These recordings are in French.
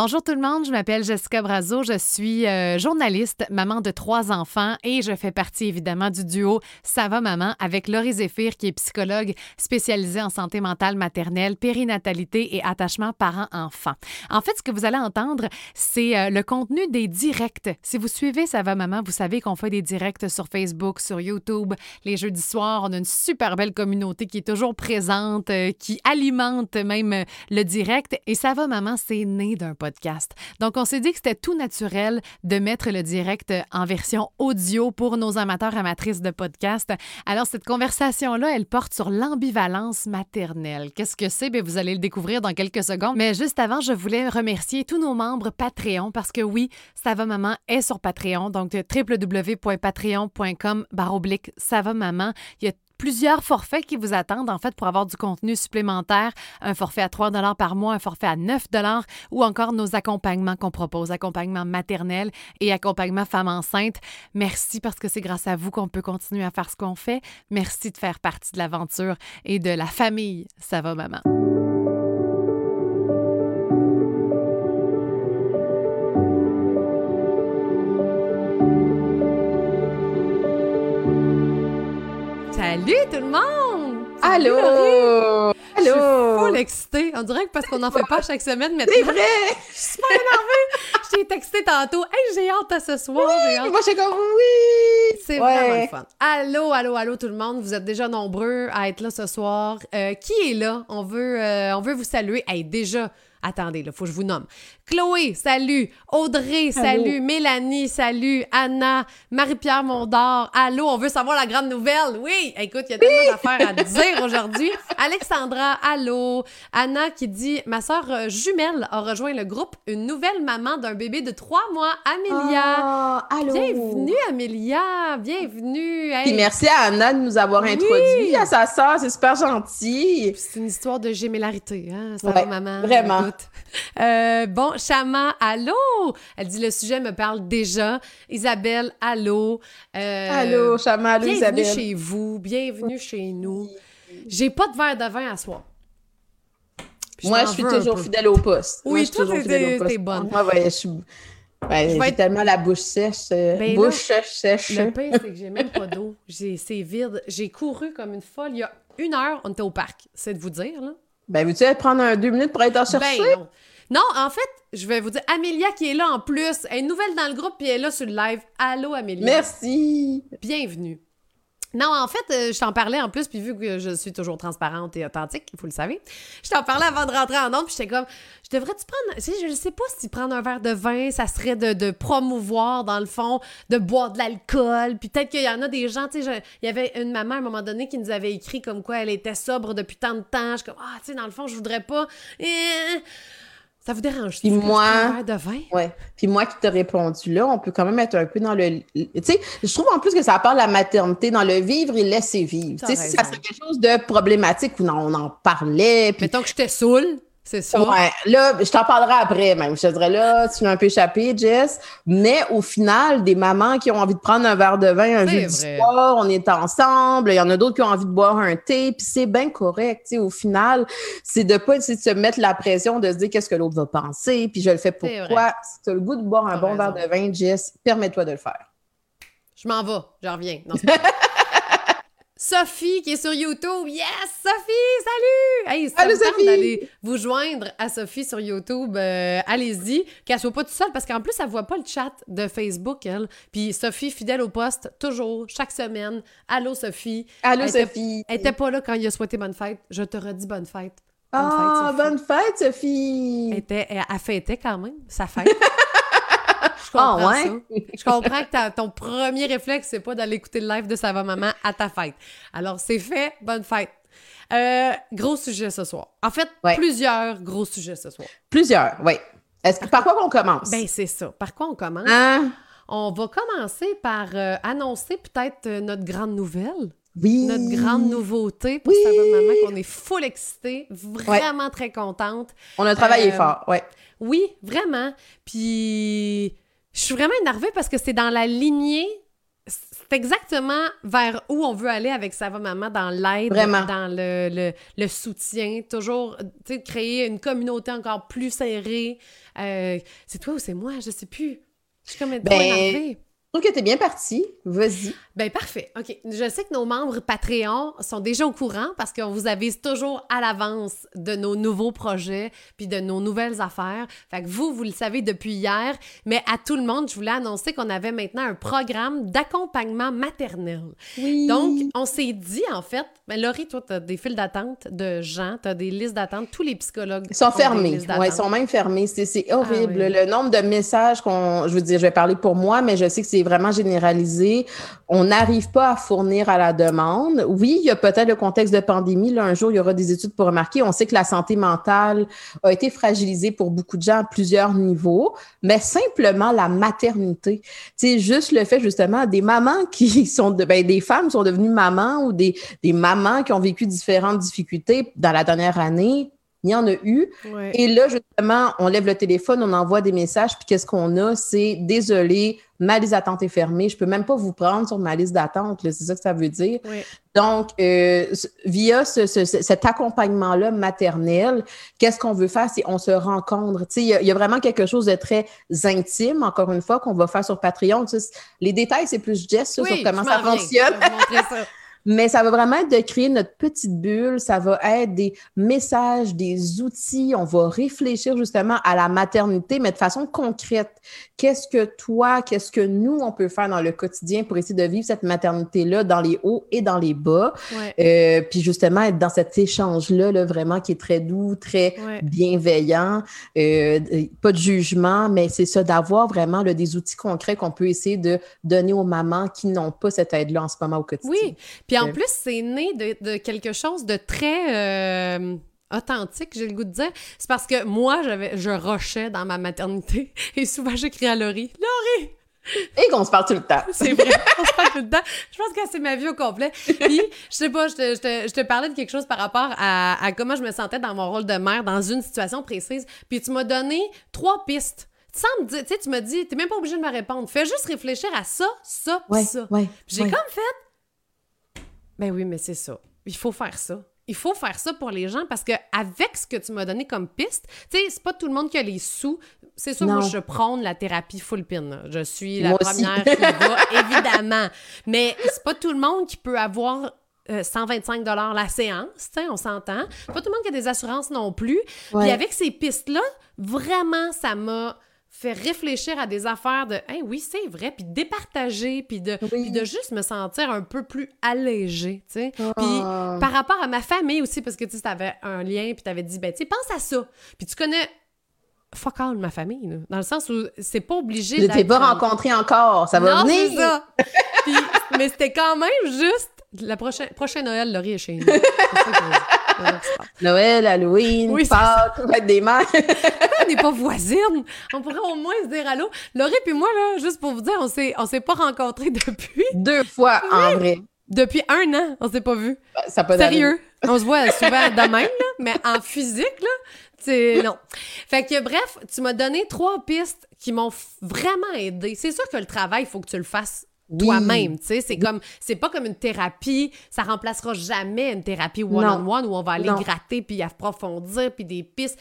Bonjour tout le monde, je m'appelle Jessica Brazo, je suis euh, journaliste, maman de trois enfants et je fais partie évidemment du duo Ça va maman avec Laurie Zéphir qui est psychologue spécialisée en santé mentale maternelle, périnatalité et attachement parent-enfant. En fait, ce que vous allez entendre, c'est euh, le contenu des directs. Si vous suivez Ça va maman, vous savez qu'on fait des directs sur Facebook, sur YouTube, les jeudis soirs, on a une super belle communauté qui est toujours présente, euh, qui alimente même le direct et Ça va maman, c'est né d'un podcast donc, on s'est dit que c'était tout naturel de mettre le direct en version audio pour nos amateurs amatrices de podcast. Alors, cette conversation-là, elle porte sur l'ambivalence maternelle. Qu'est-ce que c'est? Bien, vous allez le découvrir dans quelques secondes. Mais juste avant, je voulais remercier tous nos membres Patreon parce que oui, Ça maman est sur Patreon. Donc, www.patreon.com baroblique Ça maman. Plusieurs forfaits qui vous attendent en fait pour avoir du contenu supplémentaire, un forfait à 3 dollars par mois, un forfait à 9 dollars ou encore nos accompagnements qu'on propose, accompagnement maternel et accompagnement femme enceinte. Merci parce que c'est grâce à vous qu'on peut continuer à faire ce qu'on fait. Merci de faire partie de l'aventure et de la famille. Ça va maman. Salut tout le monde! Allô! Allô! Je suis full excitée. On dirait que parce qu'on n'en fait pas chaque semaine maintenant. C'est vrai! Je suis super énervée! Je t'ai texté tantôt. Hey, j'ai hâte à ce soir! Oui, moi, j'ai comme oui! C'est vraiment le fun. Allô, allô, allô tout le monde. Vous êtes déjà nombreux à être là ce soir. Euh, qui est là? On veut, euh, on veut vous saluer. Hey, déjà, attendez, il faut que je vous nomme. Chloé, salut. Audrey, salut. Mélanie, salut. Anna, Marie-Pierre Mondor, allô. On veut savoir la grande nouvelle. Oui, écoute, il y a tellement d'affaires à dire aujourd'hui. Alexandra, allô. Anna qui dit Ma soeur euh, jumelle a rejoint le groupe, une nouvelle maman d'un bébé de trois mois, Amélia. Oh, allô. Bienvenue, Amélia. Bienvenue. Puis merci à Anna de nous avoir introduit à sa soeur. C'est super gentil. C'est une histoire de gémellarité, hein? Ça va, maman? Vraiment. Euh, bon, Chama, allô? Elle dit le sujet me parle déjà. Isabelle, allô? Euh, allô, Chama, allô, bienvenue Isabelle. Bienvenue chez vous, bienvenue chez nous. J'ai pas de verre de vin à soir. Moi, je suis toujours fidèle au poste. Oui, Moi, toi, t'es bonne. Moi, ouais, je suis... Ben, j'ai être... tellement la bouche sèche. Ben bouche là, sèche. Le pire, c'est que j'ai même pas d'eau. C'est vide. J'ai couru comme une folle. Il y a une heure, on était au parc. C'est de vous dire, là. Ben, veux-tu prendre un, deux minutes pour être en chercher? Ben non. Non, en fait, je vais vous dire, Amélia qui est là en plus, elle est nouvelle dans le groupe puis elle est là sur le live. Allô, Amélia. Merci. Bienvenue. Non, en fait, euh, je t'en parlais en plus, puis vu que je suis toujours transparente et authentique, vous le savez, je t'en parlais avant de rentrer en onde, puis j'étais comme, je devrais-tu prendre, je ne sais pas si prendre un verre de vin, ça serait de, de promouvoir, dans le fond, de boire de l'alcool, puis peut-être qu'il y en a des gens, tu sais, il y avait une maman à un moment donné qui nous avait écrit comme quoi elle était sobre depuis tant de temps, je suis comme, ah, tu sais, dans le fond, je voudrais pas... Eh, ça vous dérange? Puis moi, de vin? Ouais. Puis moi qui t'ai répondu là, on peut quand même être un peu dans le. Tu sais, je trouve en plus que ça parle de la maternité, dans le vivre et laisser vivre. Tu sais, si ça serait quelque chose de problématique ou non, on en parlait. Puis... Mettons que j'étais saoule. C'est ça. Ouais, là, je t'en parlerai après même. Je te dirais là, tu l'as un peu échappé, Jess. Mais au final, des mamans qui ont envie de prendre un verre de vin un jeudi soir, on est ensemble. Il y en a d'autres qui ont envie de boire un thé, puis c'est bien correct. Au final, c'est de pas essayer de se mettre la pression de se dire qu'est-ce que l'autre va penser, puis je le fais pourquoi. Si tu as le goût de boire un bon raison. verre de vin, Jess, permets-toi de le faire. Je m'en vais, j'en reviens. Non, Sophie qui est sur YouTube. Yes, Sophie, salut! Hey, Allô, Sophie! d'aller vous joindre à Sophie sur YouTube, euh, allez-y. Qu'elle soit pas toute seule parce qu'en plus, elle voit pas le chat de Facebook, elle. Puis Sophie, fidèle au poste, toujours, chaque semaine. Allô, Sophie. Allô, elle Sophie. Était, elle était pas là quand il a souhaité bonne fête. Je te redis bonne fête. Bonne ah, fête, bonne fête, Sophie! Elle, était, elle, elle fêtait quand même sa fête. Je comprends oh, ouais? ça. Je comprends que ton premier réflexe, c'est pas d'aller écouter le live de Ça va maman à ta fête. Alors, c'est fait. Bonne fête. Euh, gros sujet ce soir. En fait, ouais. plusieurs gros sujets ce soir. Plusieurs, oui. Est-ce que par quoi on commence? Ben, c'est ça. Par quoi on commence? Hein? On va commencer par euh, annoncer peut-être euh, notre grande nouvelle. Oui. Notre grande nouveauté pour oui. Ça va maman, qu'on est full excitée, vraiment ouais. très contente. On a travaillé fort, ouais. Oui, vraiment. Puis je suis vraiment énervée parce que c'est dans la lignée c'est exactement vers où on veut aller avec Ça va maman, dans l'aide, dans le, le, soutien, toujours, tu sais, créer une communauté encore plus serrée. Euh, c'est toi ou c'est moi? Je sais plus. Je suis comme ben, trouve que tu es bien parti. Vas-y. Ben parfait. OK. Je sais que nos membres Patreon sont déjà au courant parce qu'on vous avise toujours à l'avance de nos nouveaux projets puis de nos nouvelles affaires. Fait que vous, vous le savez depuis hier, mais à tout le monde, je voulais annoncer qu'on avait maintenant un programme d'accompagnement maternel. Oui. Donc, on s'est dit, en fait, ben Laurie, toi, tu as des files d'attente de gens, tu as des listes d'attente. Tous les psychologues ils sont fermés. Oui, ils sont même fermés. C'est ah horrible. Le nombre de messages qu'on... Je veux dire, je vais parler pour moi, mais je sais que c'est vraiment généralisé. On n'arrive pas à fournir à la demande. Oui, il y a peut-être le contexte de pandémie. Là, un jour, il y aura des études pour remarquer. On sait que la santé mentale a été fragilisée pour beaucoup de gens à plusieurs niveaux, mais simplement la maternité. C'est juste le fait, justement, des mamans qui sont, de, ben, des femmes sont devenues mamans ou des, des mamans qui ont vécu différentes difficultés dans la dernière année il y en a eu. Et là, justement, on lève le téléphone, on envoie des messages, puis qu'est-ce qu'on a? C'est désolé, ma liste d'attente est fermée, je peux même pas vous prendre sur ma liste d'attente, c'est ça que ça veut dire. Donc, euh, via cet accompagnement-là maternel, qu'est-ce qu'on veut faire? C'est on se rencontre. Il y, y, a vraiment quelque chose de très intime, encore une fois, qu'on va faire sur Patreon. les détails, c'est plus Jess sur comment ça fonctionne. Mais ça va vraiment être de créer notre petite bulle, ça va être des messages, des outils, on va réfléchir justement à la maternité, mais de façon concrète. Qu'est-ce que toi, qu'est-ce que nous, on peut faire dans le quotidien pour essayer de vivre cette maternité-là dans les hauts et dans les bas? Euh, puis justement, être dans cet échange-là, là, vraiment qui est très doux, très bienveillant, euh, pas de jugement, mais c'est ça, d'avoir vraiment là, des outils concrets qu'on peut essayer de donner aux mamans qui n'ont pas cette aide-là en ce moment au quotidien. Oui, puis en plus, c'est né de, quelque chose de très euh, authentique, j'ai le goût de dire. C'est parce que moi, j'avais, je rochais dans ma maternité et souvent j'écris à Laurie Laurie! Et qu'on se parle tout le temps. C'est vrai, on se parle tout le temps. Je pense que c'est ma vie au complet. Puis, je sais pas, je te, je, te, parlais de quelque chose par rapport à, à, comment je me sentais dans mon rôle de mère dans une situation précise. Puis, tu m'as donné trois pistes. Tu sais, tu m'as dit, t'es même pas obligé de me répondre. Fais juste réfléchir à ça, ça, ouais, ça. Ouais, j'ai comme fait, ben oui, mais c'est ça. Il faut faire ça. Il faut faire ça pour les gens parce que avec ce que tu m'as donné comme piste, tu sais, c'est pas tout le monde qui a les sous. C'est sûr, moi, je prône la thérapie full pin. Je suis la première qui va, évidemment. Mais c'est pas tout le monde qui peut avoir 125 euh, la séance, on s'entend. Pas tout le monde qui a des assurances non plus. Puis avec ces pistes-là, vraiment, ça m'a fait réfléchir à des affaires de hey, oui, c'est vrai, puis départager, puis de, de juste me sentir un peu plus allégée, tu sais. Puis ah. par rapport à ma famille aussi, parce que tu avais un lien, puis tu avais dit, ben, tu sais, pense à ça. Puis tu connais fuck all ma famille, dans le sens où c'est pas obligé Je t'ai pas rencontré encore, ça va non, venir. ça. mais c'était quand même juste la prochaine, prochain Noël, Laurie est chez nous. Noël, Halloween, oui, Pâques, des mères. on n'est pas voisines. On pourrait au moins se dire allô. Laurie puis moi, là, juste pour vous dire, on s'est, on s'est pas rencontrés depuis. Deux fois, en vrai. Depuis un an, on s'est pas vus. Ça peut Sérieux. On se voit souvent de même, là, mais en physique, là, c'est non. Fait que bref, tu m'as donné trois pistes qui m'ont vraiment aidé. C'est sûr que le travail, il faut que tu le fasses toi-même, tu sais, c'est comme c'est pas comme une thérapie, ça remplacera jamais une thérapie one-on-one où on va aller gratter puis approfondir puis des pistes.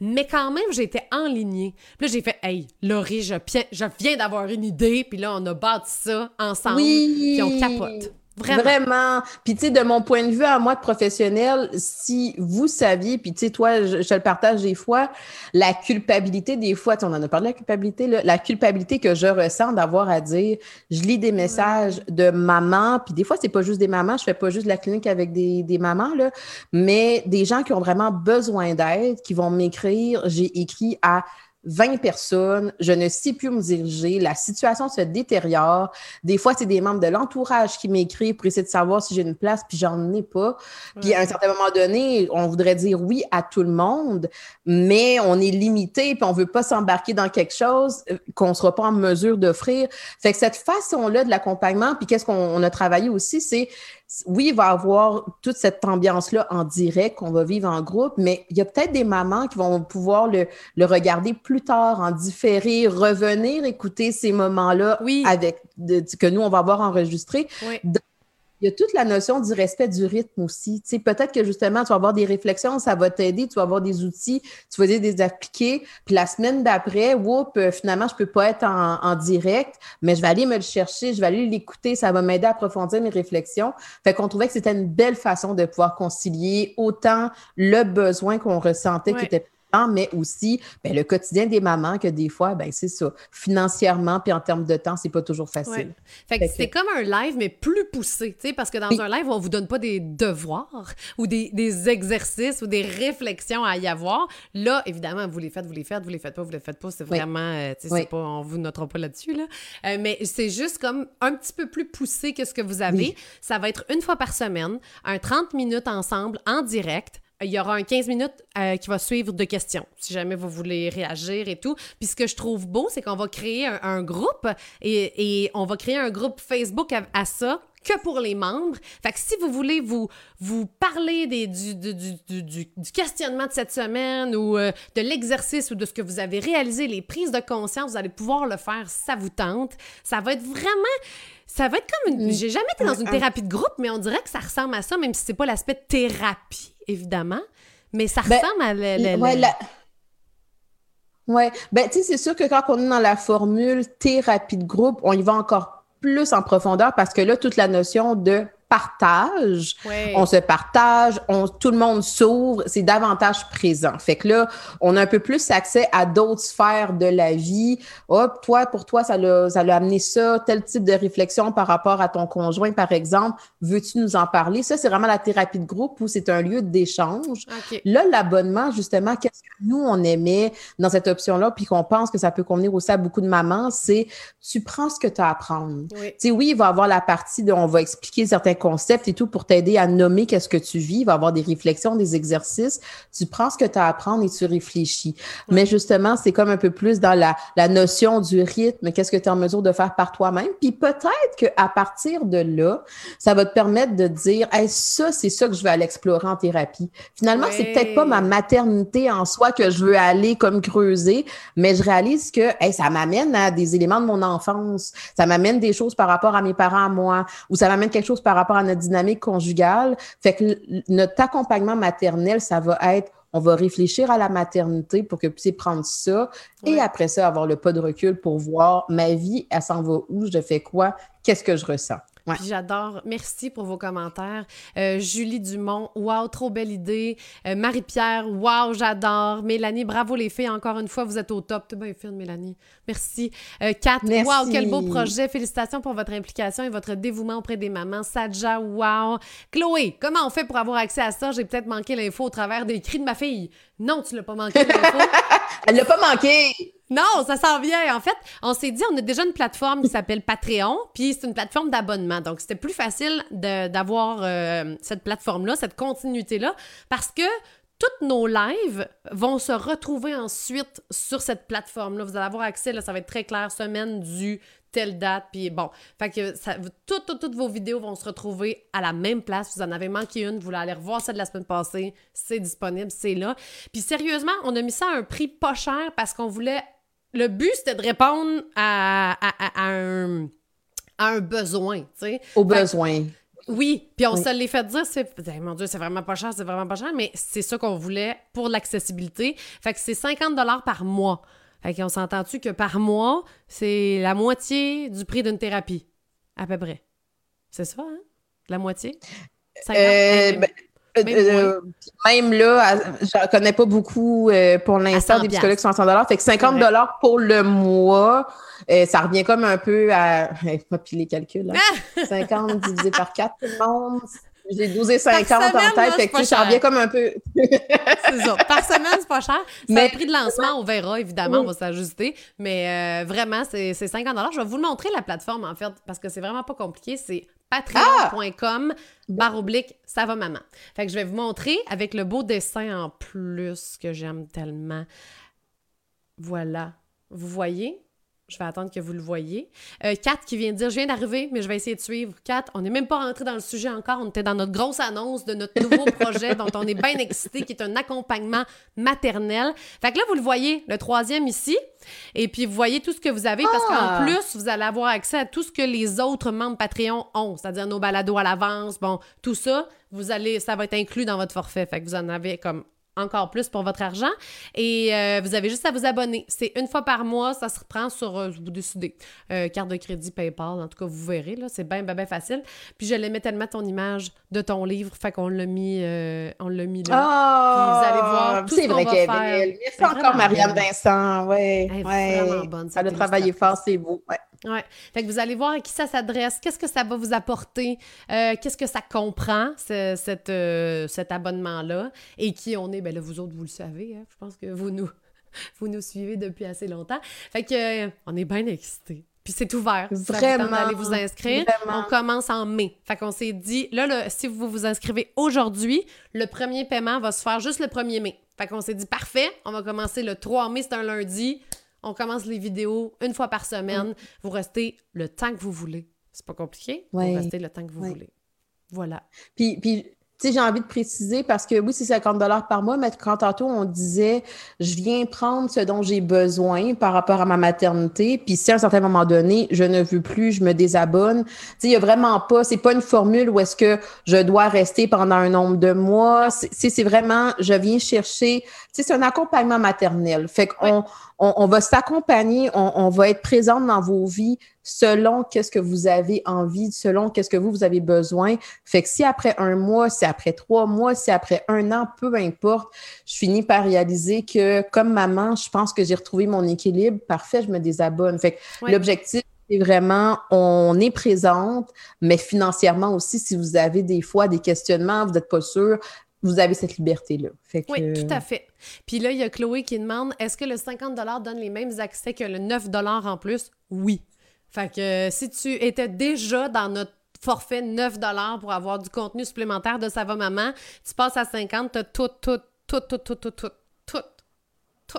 Mais quand même, j'étais enlignée. Puis là, j'ai fait Hey, Laurie, je, je viens d'avoir une idée, puis là, on a bâti ça ensemble, puis on capote. Vraiment. Puis, tu sais, de mon point de vue à moi de professionnel, si vous saviez, puis tu sais, toi, je, te le partage des fois, la culpabilité, des fois, on en a parlé de la culpabilité, la culpabilité que je ressens d'avoir à dire, je lis des messages de mamans, puis des fois, c'est pas juste des mamans, je fais pas juste la clinique avec des, des mamans, là, mais des gens qui ont vraiment besoin d'aide, qui vont m'écrire, j'ai écrit à 20 personnes, je ne sais plus où me diriger, la situation se détériore. Des fois, c'est des membres de l'entourage qui m'écrivent pour essayer de savoir si j'ai une place, puis j'en ai pas. Puis à un certain moment donné, on voudrait dire oui à tout le monde, mais on est limité, puis on veut pas s'embarquer dans quelque chose euh, qu'on sera pas en mesure d'offrir. Fait que cette façon-là de l'accompagnement, puis qu'est-ce qu'on a travaillé aussi, c'est oui, il va avoir toute cette ambiance-là en direct qu'on va vivre en groupe, mais il y a peut-être des mamans qui vont pouvoir le, le regarder plus tard, en différé, revenir écouter ces moments-là avec que nous, on va avoir enregistré. Oui il y a toute la notion du respect du rythme aussi. Tu sais, peut-être que justement, tu vas avoir des réflexions, ça va t'aider, tu vas avoir des outils, tu vas les appliquer. Puis la semaine d'après, whoop, euh, finalement, je peux pas être en, direct, mais je vais aller me le chercher, je vais aller l'écouter, ça va m'aider à approfondir mes réflexions. Fait qu'on trouvait que c'était une belle façon de pouvoir concilier autant le besoin qu'on ressentait qui était mais aussi ben, le quotidien des mamans que des fois, ben, c'est ça. Financièrement, puis en termes de temps, c'est pas toujours facile. Fait que, c'est comme un live, mais plus poussé, tu parce que dans un live, on vous donne pas des devoirs ou des, des, exercices ou des réflexions à y avoir. Là, évidemment, vous les faites, vous les faites, vous les faites pas, vous les faites pas. C'est vraiment, euh, tu sais, pas, on vous notera pas là-dessus, là. Euh, mais c'est juste comme un petit peu plus poussé que ce que vous avez. Ça va être une fois par semaine, un 30 minutes ensemble en direct il y aura un 15 minutes euh, qui va suivre de questions, si jamais vous voulez réagir et tout. Puis ce que je trouve beau, c'est qu'on va créer un, groupe et, on va créer un groupe Facebook à, ça que pour les membres. Fait que si vous voulez vous, vous parler des, du, du, du, questionnement de cette semaine ou euh, de l'exercice ou de ce que vous avez réalisé, les prises de conscience, vous allez pouvoir le faire si ça vous tente. Ça va être vraiment ça va être comme une. J'ai jamais été dans une thérapie de groupe, mais on dirait que ça ressemble à ça, même si c'est pas l'aspect thérapie, évidemment. Mais ça ben, ressemble à. Le, ouais, ouais, ben, tu sais, c'est sûr que quand on est dans la formule thérapie de groupe, on y va encore plus en profondeur parce que là, toute la notion de partage, on se partage, on, tout le monde s'ouvre, c'est davantage présent. Fait que là, on a un peu plus accès à d'autres sphères de la vie. Hop, toi, pour toi, ça l'a, ça l'a amené ça, tel type de réflexion par rapport à ton conjoint, par exemple. Veux-tu nous en parler? Ça, c'est vraiment la thérapie de groupe où c'est un lieu d'échange. Là, l'abonnement, justement, qu'est-ce que nous, on aimait dans cette option-là, puis qu'on pense que ça peut convenir aussi à beaucoup de mamans, c'est tu prends ce que tu as à apprendre. Oui. Tu sais, oui, il va y avoir la partie de, on va expliquer certains concepts et tout pour t'aider à nommer qu'est-ce que tu vis. Il va y avoir des réflexions, des exercices. Tu prends ce que tu as à apprendre et tu réfléchis. Mais justement, c'est comme un peu plus dans la, la notion du rythme. Qu'est-ce que tu es en mesure de faire par toi-même? Puis peut-être qu'à partir de là, ça va te permettre de dire, hey, ça, c'est ça que je vais aller explorer en thérapie. Finalement, c'est peut-être pas ma maternité en soi que je veux aller comme creuser, mais je réalise que hey, ça m'amène à des éléments de mon enfance. Ça m'amène des choses par rapport à mes parents à moi, ou ça m'amène quelque chose par rapport à notre dynamique conjugale. Fait que notre accompagnement maternel, ça va être on va réfléchir à la maternité pour que vous puissiez prendre ça et après ça, avoir le pas de recul pour voir ma vie, elle s'en va où, je fais quoi, qu'est-ce que je ressens. Puis j'adore. Merci pour vos commentaires. Euh, Julie Dumont, wow, trop belle idée. Euh, Marie-Pierre, wow, j'adore. Mélanie, bravo les filles, encore une fois, vous êtes au top. T'es bien fine, Mélanie. Merci. Euh, Kat, wow, quel beau projet. Félicitations pour votre implication et votre dévouement auprès des mamans. Sadja, wow. Chloé, comment on fait pour avoir accès à ça? J'ai peut-être manqué l'info au travers des cris de ma fille. Non, tu l'as pas manqué l'info. Elle l'a pas manqué. Non, ça s'en vient. En fait, on s'est dit, on a déjà une plateforme qui s'appelle Patreon, puis c'est une plateforme d'abonnement. Donc, c'était plus facile d'avoir euh, cette plateforme-là, cette continuité-là, parce que toutes nos lives vont se retrouver ensuite sur cette plateforme-là. Vous allez avoir accès, là, ça va être très clair, semaine du telle date, puis bon. Fait que toutes, vos vidéos vont se retrouver à la même place. Vous en avez manqué une, vous voulez aller revoir celle de la semaine passée, c'est disponible, c'est là. Puis sérieusement, on a mis ça à un prix pas cher parce qu'on voulait le but, c'était de répondre à, un, un, besoin, tu sais. Au besoin. Oui, puis on se l'est fait dire, c'est mon Dieu, c'est vraiment pas cher, c'est vraiment pas cher, mais c'est ça qu'on voulait pour l'accessibilité. Fait que c'est 50 dollars par mois. Fait qu'on s'entend-tu que par mois, c'est la moitié du prix d'une thérapie, à peu près? C'est ça, hein? La moitié? 50, euh, même, là, je ne connais pas beaucoup euh, pour l'instant des psychologues qui sont à 100 Fait que 50 pour le mois, euh, ça revient comme un peu à. pas pile les calculs. 50 divisé par 4, tout le monde. J'ai 12 et 50 en tête, fait que ça revient comme un peu. c'est ça. Par semaine, c'est pas cher. Mais le prix de lancement, on verra, évidemment, on va s'ajuster. Mais vraiment, c'est 50 Je vais vous le montrer, la plateforme, en fait, parce que c'est vraiment pas compliqué. C'est patreon.com barre oblique ça va maman. Fait que je vais vous montrer avec le beau dessin en plus que j'aime tellement. Voilà. Vous voyez? Je vais attendre que vous le voyez. Euh, Kat qui vient de dire Je viens d'arriver, mais je vais essayer de suivre. Kat, on n'est même pas rentré dans le sujet encore. On était dans notre grosse annonce de notre nouveau projet dont on est bien excité, qui est un accompagnement maternel. Fait que là, vous le voyez, le troisième ici. Et puis, vous voyez tout ce que vous avez parce qu'en Ah! plus, vous allez avoir accès à tout ce que les autres membres Patreon ont, c'est-à-dire nos balados à l'avance, bon, tout ça, vous allez, ça va être inclus dans votre forfait. Fait que vous en avez comme encore plus pour votre argent. Et euh, vous avez juste à vous abonner. C'est une fois par mois, ça se reprend sur, euh, vous décidez, euh, carte de crédit, PayPal, en tout cas, vous verrez, là, c'est bien, bien, bien facile. Puis je l'aimais tellement ton image de ton livre, fait qu'on l'a mis, euh, on l'a mis là. Ah! Puis vous allez voir tout ce C'est qu'on vrai va faire. Merci encore, Marianne. Vincent. Ouais, Elle est ouais. vraiment bonne, Elle a travaillé fort, c'est beau. Ouais. Ouais. Fait que vous allez voir à qui ça s'adresse, qu'est-ce que ça va vous apporter, euh, qu'est-ce que ça comprend, ce- cette, euh, cet abonnement-là, et qui on est. Ben là, vous autres, vous le savez, hein. je pense que vous nous, vous nous suivez depuis assez longtemps. Fait que euh, on est bien excités. Puis c'est ouvert. Ça vous Vraiment, d'aller vous inscrire. vraiment. On commence en mai. Fait qu'on s'est dit, là, le- si vous vous inscrivez aujourd'hui, le premier paiement va se faire juste le 1er mai. Fait qu'on s'est dit, parfait, on va commencer le 3 mai, c'est un lundi. On commence les vidéos une fois par semaine. Vous restez le temps que vous voulez. C'est pas compliqué. Ouais. Vous restez le temps que vous Ouais. voulez. Voilà. Puis, puis sais, j'ai envie de préciser parce que oui, c'est 50 par mois, mais quand tantôt on disait je viens prendre ce dont j'ai besoin par rapport à ma maternité, puis si à un certain moment donné, je ne veux plus, je me désabonne. Tu sais, il y a vraiment pas, c'est pas une formule où est-ce que je dois rester pendant un nombre de mois. C'est- C'est vraiment, je viens chercher, tu sais, c'est un accompagnement maternel. Fait qu'on on, on va s'accompagner, on, on va être présente dans vos vies selon qu'est-ce que vous avez envie, selon qu'est-ce que vous, vous avez besoin. Fait que si après un mois, si après trois mois, si après un an, peu importe, je finis par réaliser que comme maman, je pense que j'ai retrouvé mon équilibre, parfait, je me désabonne. Fait que l'objectif, c'est vraiment, on est présente, mais financièrement aussi, si vous avez des fois des questionnements, vous n'êtes pas sûr, vous avez cette liberté-là. Fait que, Oui, tout à fait. Puis là, il y a Chloé qui demande est-ce que le 50 donne les mêmes accès que le 9 en plus? Oui. Fait que euh, si tu étais déjà dans notre forfait 9 pour avoir du contenu supplémentaire de Ça va maman, tu passes à 50, t'as tout, tout, tout, tout, tout, tout, tout, tout, tout. tout,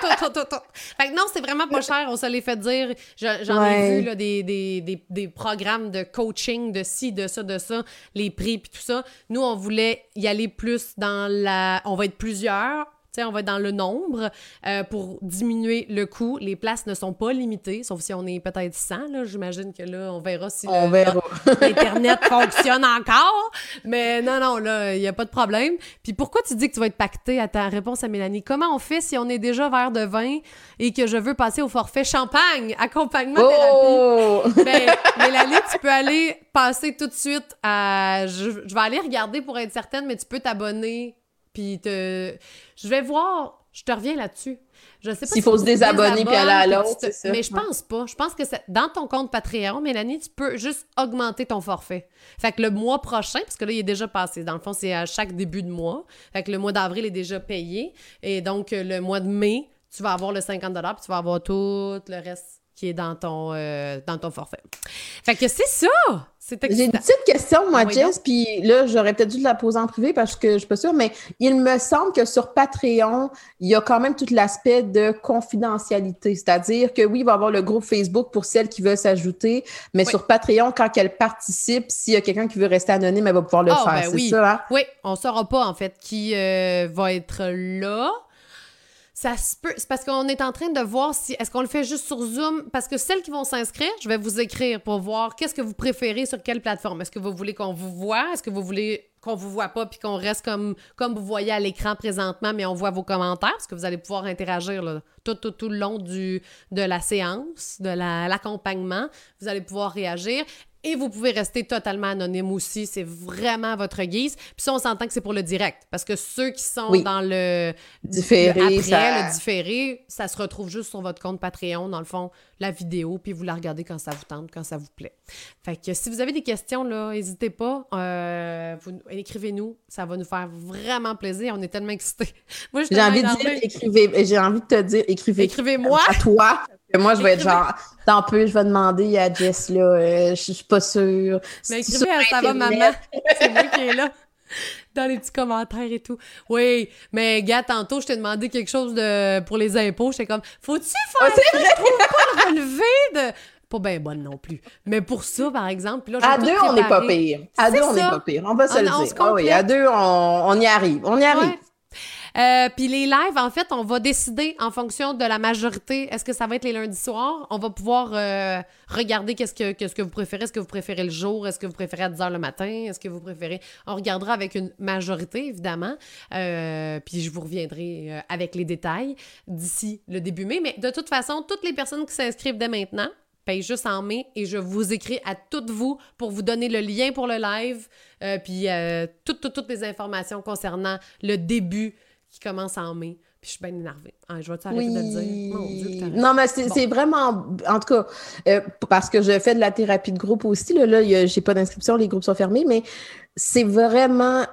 tout, tout, tout, tout. Fait que non, c'est vraiment pas cher, on se l'est fait dire. Je- J'en Ouais. ai vu là, des, des, des, des programmes de coaching, de ci, de ça, de ça, les prix puis tout ça. Nous, on voulait y aller plus dans la... On va être plusieurs. On va être dans le nombre euh, pour diminuer le coût. Les places ne sont pas limitées, sauf si on est peut-être 100. là. J'imagine que là, on verra si on le- verra. Internet fonctionne encore. Mais non, non, là, il n'y a pas de problème. Puis pourquoi tu dis que tu vas être pacté? À ta réponse à Mélanie? Comment on fait si on est déjà verre de vin et que je veux passer au forfait champagne, accompagnement thérapie? Oh! Ben, Mélanie, tu peux aller passer tout de suite à. Je, je vais aller regarder pour être certaine, mais tu peux t'abonner. Puis te. Je vais voir. Je te reviens là-dessus. Je sais pas S'il faut se désabonner puis aller à l'autre, te- c'est. Mais je pense pas. Je pense que dans ton compte Patreon, Mélanie, tu peux juste augmenter ton forfait. Fait que le mois prochain, parce que là, il est déjà passé. Dans le fond, c'est à chaque début de mois. Fait que le mois d'avril est déjà payé. Et donc, euh, le mois de mai, tu vas avoir le 50 puis tu vas avoir tout le reste qui est dans ton, euh, dans ton forfait. Fait que c'est ça! C'est J'ai une petite question, moi, Ah Jess, puis là, j'aurais peut-être dû la poser en privé parce que je suis pas sûre, mais il me semble que sur Patreon, il y a quand même tout l'aspect de confidentialité. C'est-à-dire que oui, il va y avoir le groupe Facebook pour celles qui veulent s'ajouter, mais Oui. sur Patreon, quand elle participe, s'il y a quelqu'un qui veut rester anonyme, elle va pouvoir le Ah, faire. ben c'est oui. ça, hein? Oui, on saura pas, en fait, qui euh, va être là. Ça se peut. C'est parce qu'on est en train de voir si. Est-ce qu'on le fait juste sur Zoom? Parce que celles qui vont s'inscrire, je vais vous écrire pour voir qu'est-ce que vous préférez sur quelle plateforme. Est-ce que vous voulez qu'on vous voit? Est-ce que vous voulez qu'on vous voit pas puis qu'on reste comme, comme vous voyez à l'écran présentement, mais on voit vos commentaires? Parce que vous allez pouvoir interagir tout, tout, tout le long du, de la séance, de la- l'accompagnement. vous allez pouvoir réagir. Et vous pouvez rester totalement anonyme aussi. C'est vraiment à votre guise. Puis ça, on s'entend que c'est pour le direct. Parce que ceux qui sont Oui. dans le, Différé, le après, ça- le différé, ça se retrouve juste sur votre compte Patreon, dans le fond, la vidéo, puis vous la regardez quand ça vous tente, quand ça vous plaît. Fait que si vous avez des questions, là, n'hésitez pas. euh, Écrivez-nous. Ça va nous faire vraiment plaisir. On est tellement excités. Moi, J'ai envie de dire, écrivez, j'ai envie de te dire, écrivez. Écrivez-moi. À toi. Moi, je vais être genre, tant peu, je vais demander à Jess, là, euh, je je suis pas sûre. Mais écrivez à ça va maman. C'est moi qui est là. dans les petits commentaires et tout. Oui, mais gars, tantôt, je t'ai demandé quelque chose de pour les impôts. J'étais comme, faut-tu faire oh, vrai? Je trouve pas le relevé de pas bien bonne non plus. Mais pour ça, par exemple, là, À deux, on n'est pas pire. À deux, on n'est pas pire. On va se le dire. Ah oui, à deux, on, on, y arrive. On y arrive. Euh, puis les lives, en fait, on va décider en fonction de la majorité. Est-ce que ça va être les lundis soirs? On va pouvoir euh, regarder qu'est-ce que, vous préférez. Est-ce que vous préférez le jour? Est-ce que vous préférez à 10 h le matin? Est-ce que vous préférez... On regardera avec une majorité, évidemment. Euh, puis je vous reviendrai avec les détails d'ici le début mai. Mais de toute façon, toutes les personnes qui s'inscrivent dès maintenant, paye juste en mai et je vous écris à toutes vous pour vous donner le lien pour le live, puis toutes, toutes les informations concernant le début qui commence en mai. Puis je suis bien énervée. Ah, je vais t'arrêter de le dire? Mon Dieu, non, mais c'est vraiment. En tout cas, euh, parce que je fais de la thérapie de groupe aussi. Là, là j'ai pas d'inscription, les groupes sont fermés, mais c'est vraiment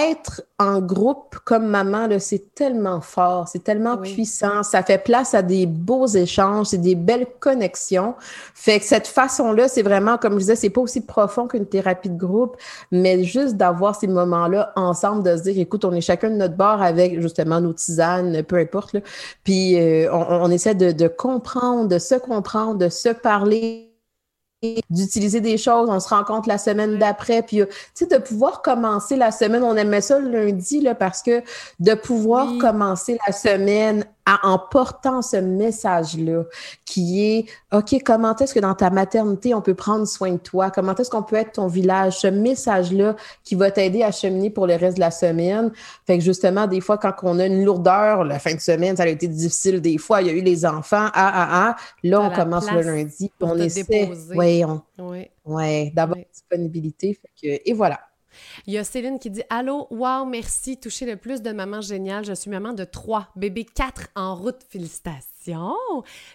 être en groupe comme maman, c'est tellement fort, c'est tellement puissant, ça fait place à des beaux échanges, c'est des belles connexions. Fait que cette façon-là, c'est vraiment, comme je disais, c'est pas aussi profond qu'une thérapie de groupe, mais juste d'avoir ces moments-là ensemble, de se dire, écoute, on est chacun de notre bord avec justement nos tisanes, peu importe, là. puis euh, on, essaie de, de comprendre, de se comprendre, de se parler d'utiliser des choses, on se rencontre la semaine d'après, puis euh, tu sais, de pouvoir commencer la semaine, on aimait ça le lundi, là, parce que de pouvoir commencer la semaine en portant ce message-là, qui est, OK, comment est-ce que dans ta maternité, on peut prendre soin de toi? Comment est-ce qu'on peut être ton village? Ce message-là qui va t'aider à cheminer pour le reste de la semaine. Fait que justement, des fois, quand on a une lourdeur, la fin de semaine, ça a été difficile des fois, il y a eu les enfants, ah, ah, ah. Là, on commence le lundi, on essaie. Oui, on... oui. Ouais, d'avoir disponibilité. Fait que... Et voilà. Il y a Céline qui dit Allô, wow, merci, toucher le plus de maman géniale. Je suis maman de trois, bébé quatre en route, félicitations.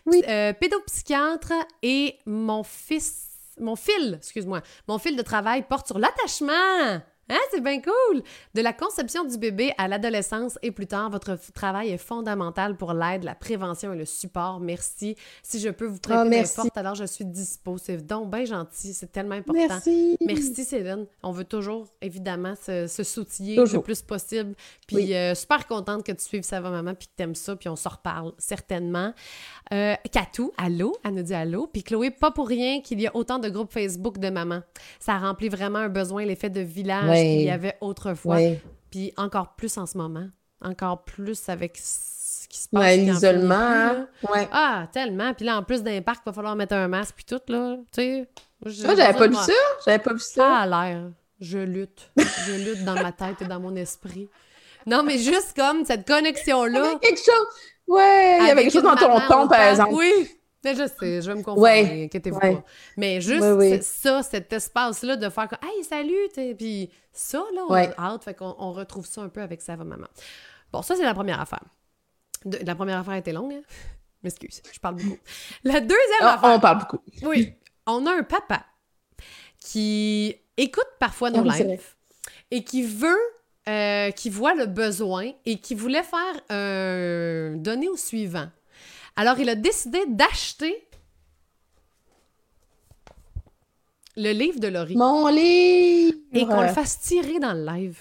Oui. Euh, pédopsychiatre et mon fils, mon fil, excuse-moi, mon fil de travail porte sur l'attachement. Hein, c'est bien cool! De la conception du bébé à l'adolescence et plus tard, votre travail est fondamental pour l'aide, la prévention et le support. Merci. Si je peux vous prêter oh, alors je suis dispo. C'est donc bien gentil. C'est tellement important. Merci. Merci, Céline. On veut toujours, évidemment, se, se soutiller le plus possible. Puis euh, super contente que tu suives Ça va, maman, puis que tu aimes ça, puis on s'en reparle certainement. Euh, Katou, allô? Elle nous dit allô. Puis Chloé, pas pour rien qu'il y a autant de groupes Facebook de maman. Ça remplit vraiment un besoin, l'effet de village qu'il y avait autrefois. Puis encore plus en ce moment. Encore plus avec ce qui se passe. Ouais, l'isolement. Hein? Ah, tellement. Puis là, en plus d'un parc, il va falloir mettre un masque, puis tout, là. Tu sais. Moi, j'avais pas vu ça. J'avais pas vu ça. Ça a l'air. Je lutte. Je lutte dans ma tête et dans mon esprit. Non, mais juste comme cette connexion-là. quelque chose. Ouais, il y avait quelque chose dans ton ton, par exemple. Oui. Mais je sais, je vais me conformer, inquiétez-vous pas. Mais juste ça, cet espace-là de faire comme Hey, salut! Puis ça, là, on a hâte, fait qu'on on retrouve ça un peu avec ça, maman. Bon, ça, c'est la première affaire. la première affaire était longue, hein? M'excuse, je parle beaucoup. La deuxième ah, affaire. On parle beaucoup. Oui. On a un papa qui écoute parfois nos ah lives et qui veut euh, qui voit le besoin et qui voulait faire un donner au suivant. Alors, il a décidé d'acheter le livre de Laurie. Mon livre! Et qu'on le fasse tirer dans le live.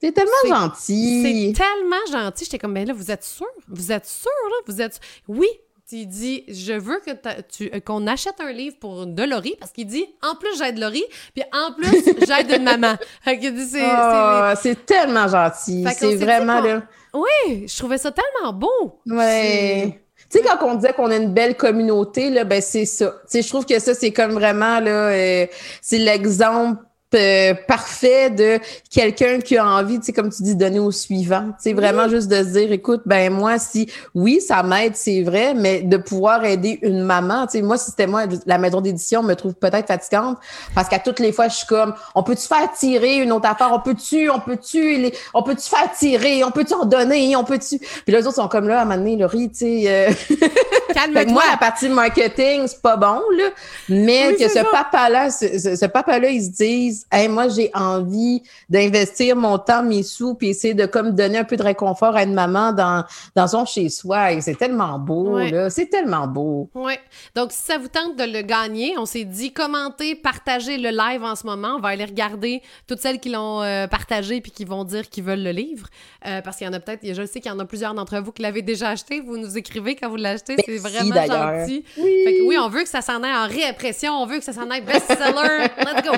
C'est tellement gentil. C'est tellement gentil. J'étais comme, ben là, vous êtes sûr? Vous êtes sûr, là? Vous êtes... Oui, il dit je veux que tu euh, qu'on achète un livre pour de Laurie parce qu'il dit en plus j'aide Laurie puis en plus j'aide une maman. Oh, c'est tellement gentil. C'est vraiment là. Oui, je trouvais ça tellement beau. Ouais. Tu sais, quand on disait qu'on a une belle communauté, là, ben c'est ça. Tu sais, je trouve que ça, c'est comme vraiment, là, euh, c'est l'exemple euh, parfait de quelqu'un qui a envie, tu sais, comme tu dis, donner au suivant. C'est vraiment juste de se dire, écoute, ben moi, si oui, ça m'aide, c'est vrai, mais de pouvoir aider une maman, tu sais, moi, si c'était moi, la maison d'édition me trouve peut-être fatigante parce qu'à toutes les fois, je suis comme, on peut-tu faire tirer une autre affaire, on peut-tu, on peut-tu, on peut-tu faire tirer, on peut-tu en donner, on peut-tu? Puis les autres sont comme là, à un moment donné, Laurie, tu sais. Euh... moi, la partie marketing, c'est pas bon, là, mais que ce papa-là, ce, ce papa-là, ils se disent, Hey, moi, j'ai envie d'investir mon temps, mes sous, puis essayer de comme donner un peu de réconfort à une maman dans, dans son chez-soi. Et c'est tellement beau, là. C'est tellement beau. Oui. Donc, si ça vous tente de le gagner, on s'est dit commenter, partager le live en ce moment. On va aller regarder toutes celles qui l'ont euh, partagé puis qui vont dire qu'ils veulent le livre. Euh, parce qu'il y en a peut-être, je sais qu'il y en a plusieurs d'entre vous qui l'avez déjà acheté. Vous nous écrivez quand vous l'achetez. C'est vraiment gentil. Oui. oui, on veut que ça s'en aille en réimpression. On veut que ça s'en aille best-seller. Let's go.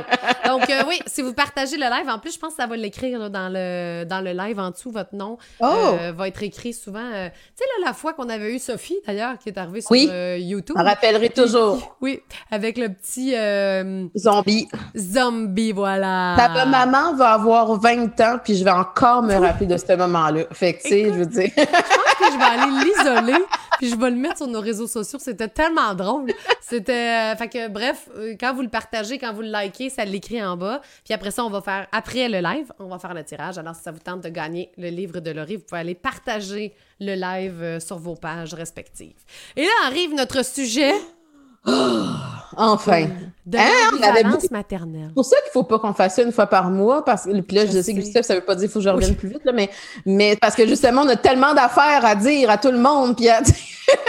Donc, euh, oui, si vous partagez le live, en plus, je pense que ça va l'écrire dans le, dans le live en dessous. Votre nom oh! va être écrit souvent. tu sais, là, la fois qu'on avait eu Sophie, d'ailleurs, qui est arrivée sur YouTube. Je rappellerai toujours. Oui, avec le petit... Zombie. Zombie, voilà. Ta maman va avoir 20 ans, puis je vais encore me rappeler de ce moment-là. Fait que, tu sais, je veux dire. je pense que je vais aller l'isoler, puis je vais le mettre sur nos réseaux sociaux. C'était tellement drôle. C'était. Euh, fait que, bref, euh, quand vous le partagez, quand vous le likez, ça l'écrit en bas. Puis après ça, on va faire, après le live, on va faire le tirage. Alors, si ça vous tente de gagner le livre de Laurie, vous pouvez aller partager le live euh, sur vos pages respectives. Et là arrive notre sujet. enfin. De hein, maternelle. C'est pour ça qu'il ne faut pas qu'on fasse ça une fois par mois. Parce que, puis là, je, sais, que Gustave, ça veut pas dire qu'il faut que je revienne plus vite, là, mais, mais parce que justement, on a tellement d'affaires à dire à tout le monde. Puis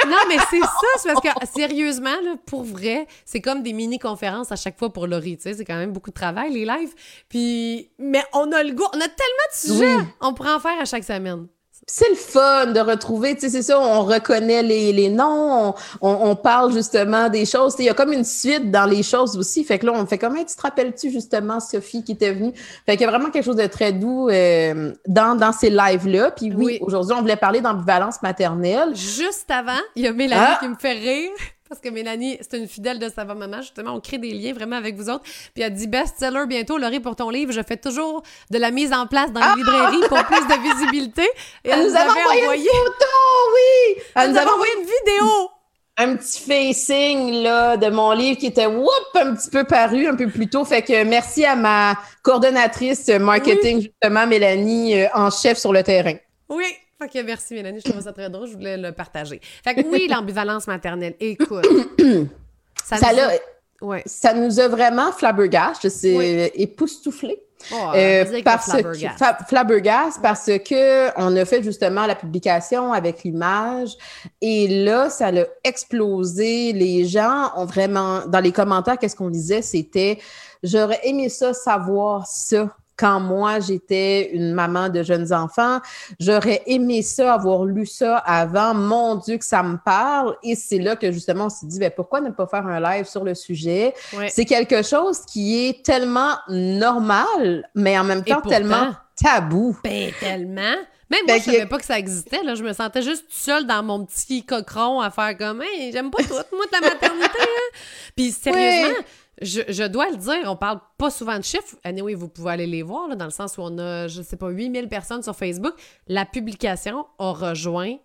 non, mais c'est ça. C'est parce que, sérieusement, là, pour vrai, c'est comme des mini-conférences à chaque fois pour Laurie. Tu sais, c'est quand même beaucoup de travail, les lives. Puis, mais on a le goût, on a tellement de sujets. On pourrait en faire à chaque semaine c'est le fun de retrouver, tu sais, c'est ça, on reconnaît les, les noms, on, on, parle justement des choses. Il y a comme une suite dans les choses aussi. Fait que là, on fait comment tu te rappelles-tu justement, Sophie, qui était venue? Fait qu'il y a vraiment quelque chose de très doux euh, dans, dans ces lives-là. Puis oui, aujourd'hui, on voulait parler d'ambivalence maternelle. Juste avant, il y a Mélanie ah! qui me fait rire parce que Mélanie, c'est une fidèle de sa maman. Justement, on crée des liens vraiment avec vous autres. Puis elle dit best-seller bientôt, Laurie, pour ton livre. Je fais toujours de la mise en place dans les ah! librairies pour plus de visibilité. Et elle, nous, avait envoyé, une photo, oui! Elle, nous avait envoyé une vidéo un petit facing là, de mon livre qui était whoop, un petit peu paru un peu plus tôt. Fait que merci à ma coordonnatrice marketing, justement, Mélanie, euh, en chef sur le terrain. Oui, Ok, merci Mélanie, je trouve ça très drôle, je voulais le partager. Fait que oui, l'ambivalence maternelle, écoute. ça, nous a, ça nous a vraiment flabbergast, c'est oui. époustouflé. Oh, euh, parce que flabbergast parce que on a fait justement la publication avec l'image et là ça a explosé les gens ont vraiment dans les commentaires qu'est-ce qu'on disait c'était j'aurais aimé ça savoir ça quand moi j'étais une maman de jeunes enfants. J'aurais aimé ça, avoir lu ça avant. Mon Dieu, que ça me parle. Et c'est là que justement on s'est dit, ben, pourquoi ne pas faire un live sur le sujet? C'est quelque chose qui est tellement normal, mais en même temps tellement tabou. Ben, tellement. Même moi, je savais pas que ça existait. Là. Je me sentais juste seule dans mon petit cochon à faire comme hey, j'aime pas tout, moi, de la maternité. Hein. Puis sérieusement, je, dois le dire, on parle pas souvent de chiffres. Anyway, vous pouvez aller les voir, dans le sens où on a, je sais pas, 8000 personnes sur Facebook. La publication a rejoint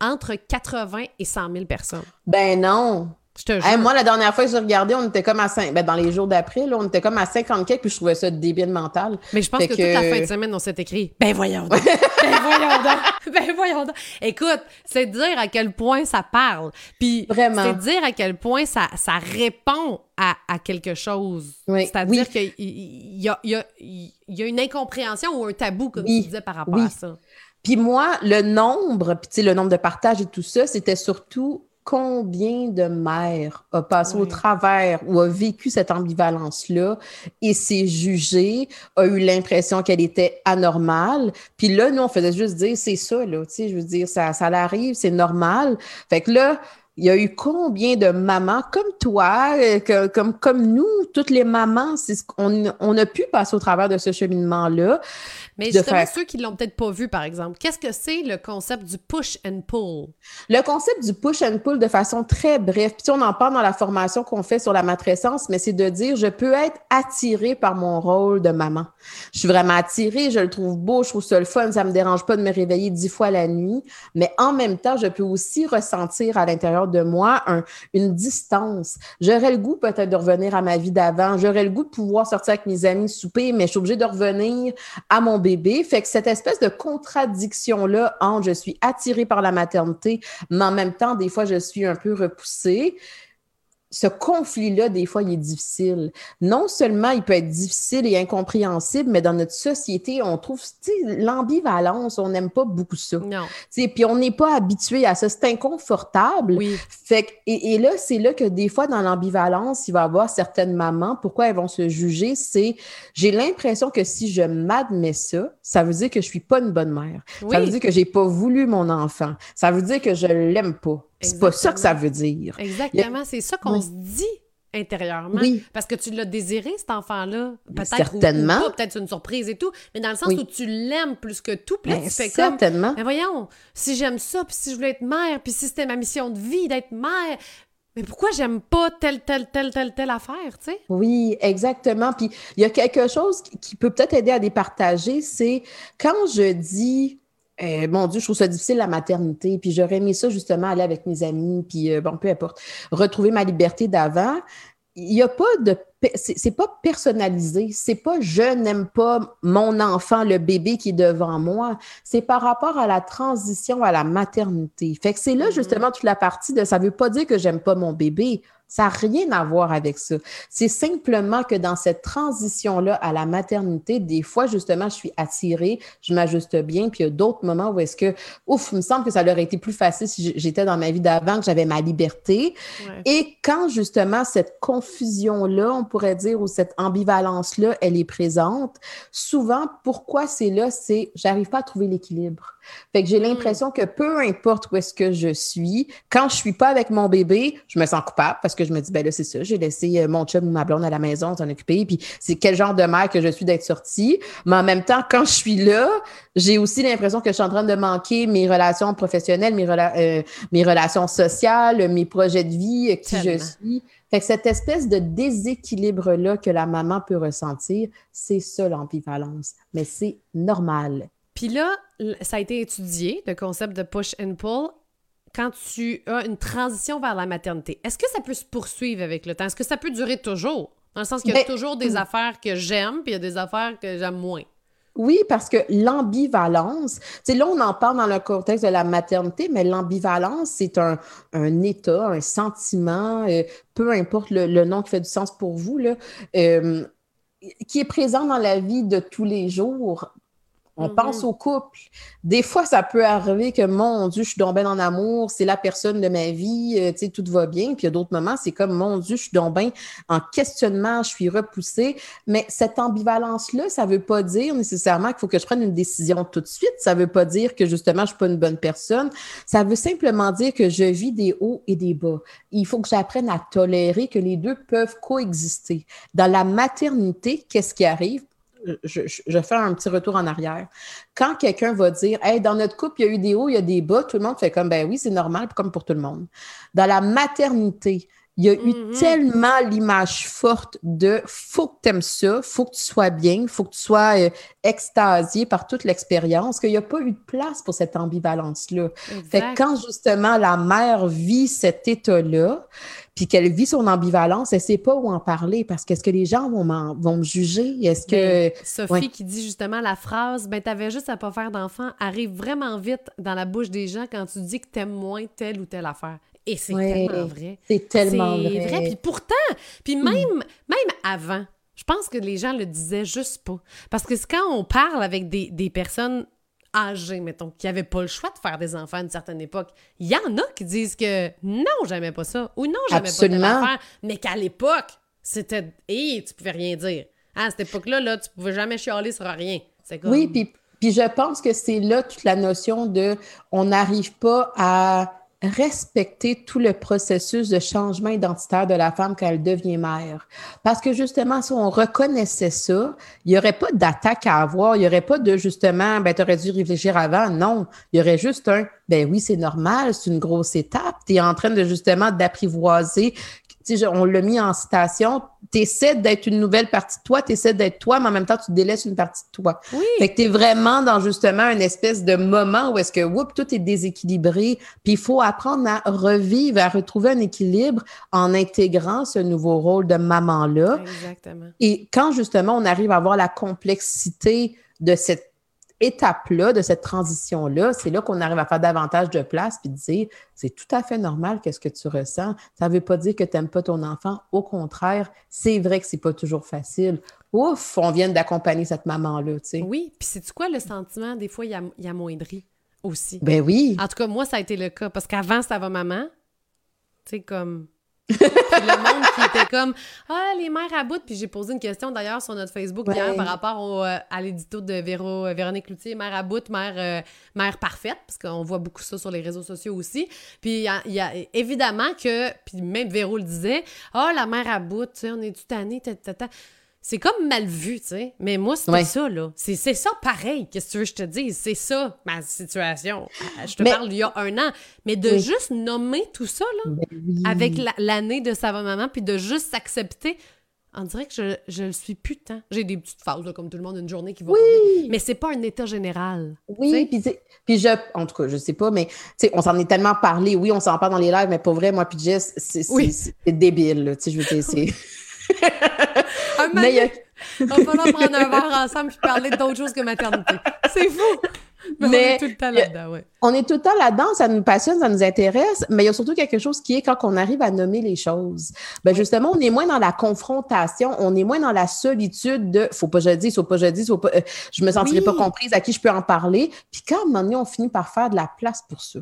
entre 80 et 100 000 personnes. Ben non! Moi, la dernière fois que j'ai regardé, on était comme à 5... Ben, dans les jours d'après, on était comme à 50 puis je trouvais ça débile mental. Mais je pense que, toute la fin de semaine, on s'est écrit « Ben voyons donc! ben voyons donc! Ben voyons donc! » Écoute, c'est dire à quel point ça parle. Puis c'est dire à quel point ça, ça répond à, à quelque chose. C'est-à-dire qu'il y a, y, a, y a une incompréhension ou un tabou, comme tu disais, par rapport à ça. Puis moi, le nombre, puis le nombre de partages et tout ça, c'était surtout combien de mères a passé au travers ou a vécu cette ambivalence-là et s'est jugée, a eu l'impression qu'elle était anormale. Puis là, nous, on faisait juste dire, c'est ça, là, tu sais, je veux dire, ça, ça l'arrive, c'est normal. Fait que là, il y a eu combien de mamans comme toi, euh, comme, comme nous, toutes les mamans, on, on a pu passer au travers de ce cheminement-là. Mais justement, ceux qui l'ont peut-être pas vu, par exemple, qu'est-ce que c'est le concept du push and pull? Le concept du push and pull de façon très brève, puis on en parle dans la formation qu'on fait sur la matrescence, mais c'est de dire je peux être attirée par mon rôle de maman. Je suis vraiment attirée, je le trouve beau, je trouve ça le fun, ça me dérange pas de me réveiller dix fois la nuit, mais en même temps, je peux aussi ressentir à l'intérieur de moi un, une distance. J'aurais le goût peut-être de revenir à ma vie d'avant, j'aurais le goût de pouvoir sortir avec mes amis souper, mais je suis obligée de revenir à mon bébé. Fait que cette espèce de contradiction-là entre je suis attirée par la maternité, mais en même temps, des fois, je suis un peu repoussée ce conflit-là, des fois, il est difficile. Non seulement il peut être difficile et incompréhensible, mais dans notre société, on trouve l'ambivalence, on n'aime pas beaucoup ça. Non. Puis on n'est pas habitué à ça. C'est inconfortable. Oui. Fait et, là, c'est là que des fois, dans l'ambivalence, il va y avoir certaines mamans, pourquoi elles vont se juger, c'est j'ai l'impression que si je m'admets ça, ça veut dire que je suis pas une bonne mère. Ça veut dire que j'ai pas voulu mon enfant. Ça veut dire que je l'aime pas. C'est pas ça que ça veut dire. Exactement, c'est ça qu'on se dit intérieurement. Parce que tu l'as désiré, cet enfant-là. Peut-être certainement. peut-être une surprise et tout, mais dans le sens où tu l'aimes plus que tout. Puis ben, certainement. mais voyons, si j'aime ça, puis si je voulais être mère, puis si c'était ma mission de vie d'être mère, mais pourquoi j'aime pas telle, telle, telle, telle, telle affaire, tu sais? Oui, exactement. Puis il y a quelque chose qui peut peut-être aider à départager, c'est quand je dis euh, mon Dieu, je trouve ça difficile la maternité. Puis j'aurais aimé ça justement aller avec mes amis, puis euh, bon, peu importe, retrouver ma liberté d'avant. Il n'y a pas de. C'est pas personnalisé. C'est pas je n'aime pas mon enfant, le bébé qui est devant moi. C'est par rapport à la transition à la maternité. Fait que c'est là mm-hmm. justement toute la partie de ça veut pas dire que j'aime pas mon bébé. Ça n'a rien à voir avec ça. C'est simplement que dans cette transition-là à la maternité, des fois, justement, je suis attirée, je m'ajuste bien, puis il y a d'autres moments où est-ce que, ouf, il me semble que ça aurait été plus facile si j'étais dans ma vie d'avant, que j'avais ma liberté. Et quand, justement, cette confusion-là, on pourrait dire, ou cette ambivalence-là, elle est présente, souvent, pourquoi c'est là, c'est j'arrive pas à trouver l'équilibre. Fait que j'ai hmm. l'impression que peu importe où est-ce que je suis, quand je suis pas avec mon bébé, je me sens coupable parce que je me dis, ben là, c'est ça, j'ai laissé euh, mon chum ou ma blonde à la maison s'en occuper, puis c'est quel genre de mère que je suis d'être sortie. Mais en même temps, quand je suis là, j'ai aussi l'impression que je suis en train de manquer mes relations professionnelles, mes, euh, mes relations sociales, mes projets de vie, euh, qui je suis. Fait que cette espèce de déséquilibre-là que la maman peut ressentir, c'est ça l'ambivalence. Mais c'est normal. Puis là, ça a été étudié, le concept de push and pull quand tu as une transition vers la maternité, est-ce que ça peut se poursuivre avec le temps? Est-ce que ça peut durer toujours? Dans le sens qu'il y a ben, toujours des affaires que j'aime, puis il y a des affaires que j'aime moins. Oui, parce que l'ambivalence, c'est là on en parle dans le contexte de la maternité, mais l'ambivalence, c'est un, état, un sentiment, euh, peu importe le, nom qui fait du sens pour vous, là, euh, qui est présent dans la vie de tous les jours on mm-hmm. pense au couple. Des fois, ça peut arriver que, mon Dieu, je suis donc bien en amour, c'est la personne de ma vie, euh, tu sais, tout va bien. Puis il y a d'autres moments, c'est comme, mon Dieu, je suis donc bien en questionnement, je suis repoussée. Mais cette ambivalence-là, ça ne veut pas dire nécessairement qu'il faut que je prenne une décision tout de suite. Ça ne veut pas dire que, justement, je ne suis pas une bonne personne. Ça veut simplement dire que je vis des hauts et des bas. Il faut que j'apprenne à tolérer que les deux peuvent coexister. Dans la maternité, qu'est-ce qui arrive? Je, fais un petit retour en arrière. Quand quelqu'un va dire, hey, dans notre couple, il y a eu des hauts, il y a des bas, tout le monde fait comme, ben oui, c'est normal, comme pour tout le monde. Dans la maternité, il y a eu mm-hmm. tellement l'image forte de faut que tu aimes ça, faut que tu sois bien, faut que tu sois euh, extasié par toute l'expérience, qu'il n'y a pas eu de place pour cette ambivalence-là. Fait quand justement la mère vit cet état-là, puis qu'elle vit son ambivalence, elle ne sait pas où en parler parce qu'est-ce que les gens vont, vont me juger? Est-ce que. Sophie qui dit justement la phrase Ben, t'avais juste à pas faire d'enfant arrive vraiment vite dans la bouche des gens quand tu dis que t'aimes moins telle ou telle affaire. Et c'est tellement vrai. C'est tellement vrai. vrai. Puis pourtant, puis même, même avant, je pense que les gens le disaient juste pas. Parce que quand on parle avec des, des personnes âgés, mettons, qui n'avaient pas le choix de faire des enfants à une certaine époque. Il y en a qui disent que non, j'aimais pas ça, ou non, j'aimais pas telle affaire, mais qu'à l'époque, c'était « Hé, tu pouvais rien dire. À cette époque-là, là, tu pouvais jamais chialer sur rien. Oui, puis, puis je pense que c'est là toute la notion de on n'arrive pas à respecter tout le processus de changement identitaire de la femme quand elle devient mère. Parce que justement, si on reconnaissait ça, il n'y aurait pas d'attaque à avoir, il n'y aurait pas de justement, ben, tu aurais dû réfléchir avant. Non, il y aurait juste un, ben oui, c'est normal, c'est une grosse étape. Tu es en train de justement d'apprivoiser on l'a mis en citation, tu essaies d'être une nouvelle partie de toi, tu essaies d'être toi, mais en même temps, tu délaisses une partie de toi. Oui. Fait que tu es vraiment dans justement une espèce de moment où est-ce que, whoop, tout est déséquilibré, puis il faut apprendre à revivre, à retrouver un équilibre en intégrant ce nouveau rôle de maman-là. Exactement. Et quand justement on arrive à voir la complexité de cette étape-là, de cette transition-là, c'est là, qu'on arrive à faire davantage de place puis dire c'est tout à fait normal qu'est-ce que tu ressens. Ça ne veut pas dire que tu n'aimes pas ton enfant. Au contraire, c'est vrai que c'est pas toujours facile. Ouf, on vient d'accompagner cette maman-là, tu sais. Oui, puis c'est quoi le sentiment? Des fois, il y a, y a moindri aussi? Ben oui. En tout cas, moi, ça a été le cas parce qu'avant, ça va maman. Tu sais, comme puis le monde qui était comme Ah, les mères à bout. Puis j'ai posé une question d'ailleurs sur notre Facebook hier par rapport au, euh, à l'édito de Véro, euh, Véronique Cloutier, mère à bout, mère, euh, mère parfaite, parce qu'on voit beaucoup ça sur les réseaux sociaux aussi. Puis il y, a évidemment que, puis même Véro le disait Ah, la mère à bout, tu sais, on est tout tanné, tata c'est comme mal vu, tu sais. Mais moi, c'est ça, là. C'est ça pareil. Qu'est-ce que tu veux que je te dise? C'est ça, ma situation. Euh, je te parle il y a un an. Mais de juste nommer tout ça, là, ben avec l'année de sa maman, puis de juste s'accepter, on dirait que je, je le suis putain. J'ai des petites phases, comme tout le monde, une journée qui va oui. Mais c'est pas un état général. Oui, puis, puis je, en tout cas, je sais pas, mais on s'en est tellement parlé. Oui, on s'en parle dans les lives, mais pour vrai, moi puis Jess, c'est débile. Tu sais, je veux dire, c'est... un mais il va prendre un verre ensemble et parler d'autres choses que maternité. C'est fou! Mais, on est tout le temps là-dedans, oui. On est tout le temps là-dedans, ça nous passionne, ça nous intéresse, mais il y a surtout quelque chose qui est quand on arrive à nommer les choses. Ben justement, on est moins dans la confrontation, on est moins dans la solitude de faut pas je le dise, faut pas je le dise, faut pas, euh, je me sentirai pas comprise, à qui je peux en parler. Puis quand à un moment donné, on finit par faire de la place pour ça.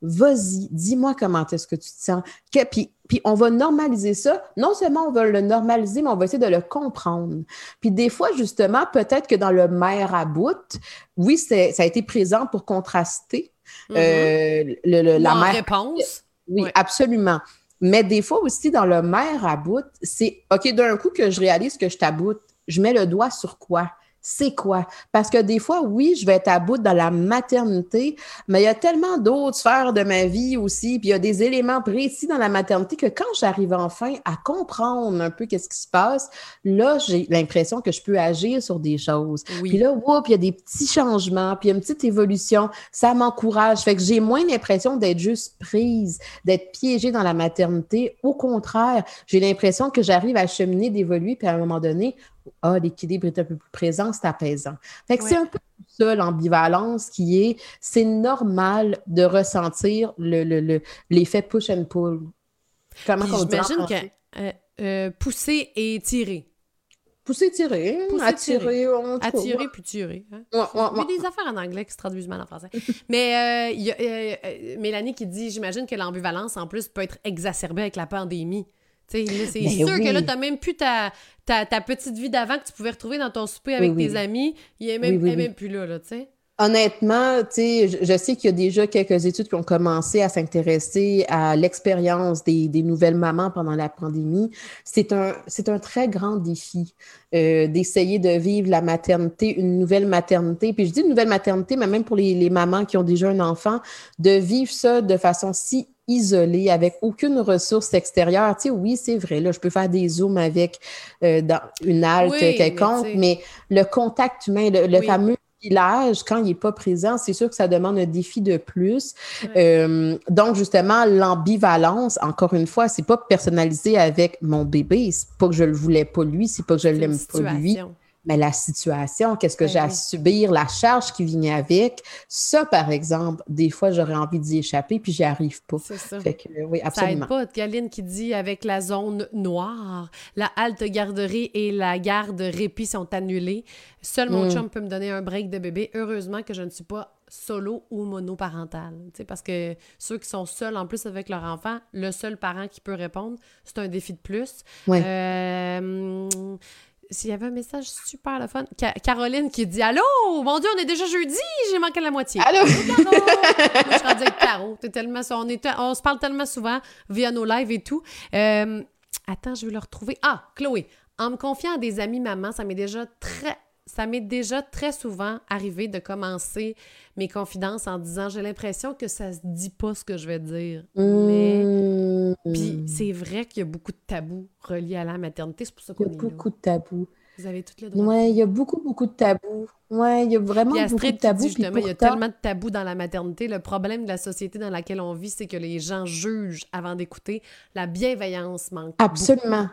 Vas-y, dis-moi comment est-ce que tu te sens. puis, puis on va normaliser ça. Non seulement on va le normaliser, mais on va essayer de le comprendre. Puis des fois, justement, peut-être que dans le mère à bout, oui, ça a été présent pour contraster mm-hmm. euh, le, la mère. réponse. Oui, absolument. Mais des fois aussi, dans le mère à bout, c'est OK, d'un coup que je réalise que je t'aboute, je mets le doigt sur quoi? C'est quoi? Parce que des fois, oui, je vais être à bout dans la maternité, mais il y a tellement d'autres sphères de ma vie aussi, puis il y a des éléments précis dans la maternité que quand j'arrive enfin à comprendre un peu qu'est-ce qui se passe, là, j'ai l'impression que je peux agir sur des choses. Puis là, whoop, il y a des petits changements, puis il y a une petite évolution, ça m'encourage. Fait que j'ai moins l'impression d'être juste prise, d'être piégée dans la maternité. Au contraire, j'ai l'impression que j'arrive à cheminer, d'évoluer, puis à un moment donné, ah, l'équilibre est un peu plus présent, c'est apaisant. Fait que c'est un peu ça l'ambivalence qui est, c'est normal de ressentir l'effet le, push and pull. Comment on J'imagine que euh, euh, pousser et tirer. Pousser, tirer, attirer, Attirer puis tirer. Hein? il y a des affaires en anglais qui se traduisent mal en français. Mais il y a Mélanie qui dit, j'imagine que l'ambivalence, en plus, peut être exacerbée avec la pandémie. C'est sûr que là, tu n'as même plus ta, ta, petite vie d'avant que tu pouvais retrouver dans ton souper avec tes amis. Il est même, même plus là, tu sais. Honnêtement, je, je sais qu'il y a déjà quelques études qui ont commencé à s'intéresser à l'expérience des, nouvelles mamans pendant la pandémie. C'est un, un très grand défi euh, d'essayer de vivre la maternité, une nouvelle maternité. Puis je dis une nouvelle maternité, mais même pour les, les mamans qui ont déjà un enfant, de vivre ça de façon si isolée, avec aucune ressource extérieure. Tu sais, oui, c'est vrai, là, je peux faire des zooms avec euh, dans une halte quelconque, mais, le contact humain, le, fameux village, quand il n'est pas présent, c'est sûr que ça demande un défi de plus. Euh, donc, justement, l'ambivalence, encore une fois, c'est pas personnalisé avec mon bébé. C'est pas que je le voulais pas lui, c'est pas que je l'aime pas lui mais la situation, qu'est-ce que ben j'ai à subir, la charge qui vient avec, ça, par exemple, des fois, j'aurais envie d'y échapper, puis j'y arrive pas. C'est ça. Fait que, oui, absolument. Ça aide pas. Galine qui dit avec la zone noire, la halte garderie et la garde répit sont annulées. Seul mon mm. chum peut me donner un break de bébé. Heureusement que je ne suis pas solo ou monoparental. Parce que ceux qui sont seuls en plus avec leur enfant, le seul parent qui peut répondre, c'est un défi de plus. Ouais. Euh, s'il y avait un message super le fun. Caroline qui dit Allô, mon Dieu, on est déjà jeudi, j'ai manqué la moitié. Allô? Moi, je suis rendue avec Caro. tellement, on, est, on se parle tellement souvent via nos lives et tout. Euh, attends, je vais le retrouver. Ah, Chloé. En me confiant à des amis mamans, ça m'est déjà très ça m'est déjà très souvent arrivé de commencer mes confidences en disant j'ai l'impression que ça se dit pas ce que je vais dire. Mais mmh. puis c'est vrai qu'il y a beaucoup de tabous reliés à la maternité, c'est pour ça qu'on Il y a beaucoup de tabous. Vous avez toutes les droits. Oui, il y a beaucoup, beaucoup de tabous. Oui, il y a vraiment beaucoup de tabous. justement, il y a tellement de tabous dans la maternité. Le problème de la société dans laquelle on vit, c'est que les gens jugent avant d'écouter. La bienveillance manque. Absolument.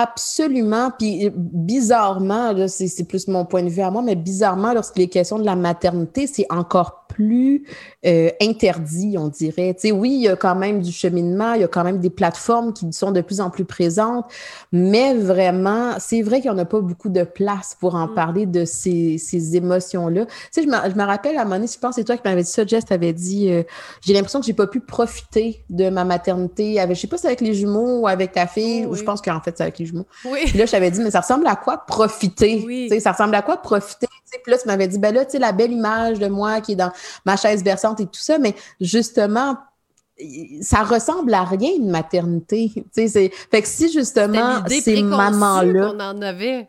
Absolument. Puis bizarrement, c'est plus mon point de vue à moi, mais bizarrement, lorsqu'il est question de la maternité, c'est encore plus euh, interdit, on dirait. Tu sais, oui, il y a quand même du cheminement, il y a quand même des plateformes qui sont de plus en plus présentes, mais vraiment, c'est vrai qu'il n'y en a pas beaucoup de place pour en mm. parler de ces, ces émotions-là. Tu sais, je me, je me rappelle à un moment donné, je pense que c'est toi qui m'avais dit ça, Jess, t'avais dit, euh, j'ai l'impression que j'ai pas pu profiter de ma maternité avec, je sais pas si c'est avec les jumeaux ou avec ta fille, ou je pense qu'en fait c'est avec les Oui. Puis là, je t'avais dit, mais ça ressemble à quoi profiter? Sais, ça ressemble à quoi profiter? Puis là, tu m'avais dit, ben là, tu sais, la belle image de moi qui est dans ma chaise berçante et tout ça, mais justement, ça ressemble à rien une maternité. Tu sais, fait que si justement ces mamans-là. On en avait.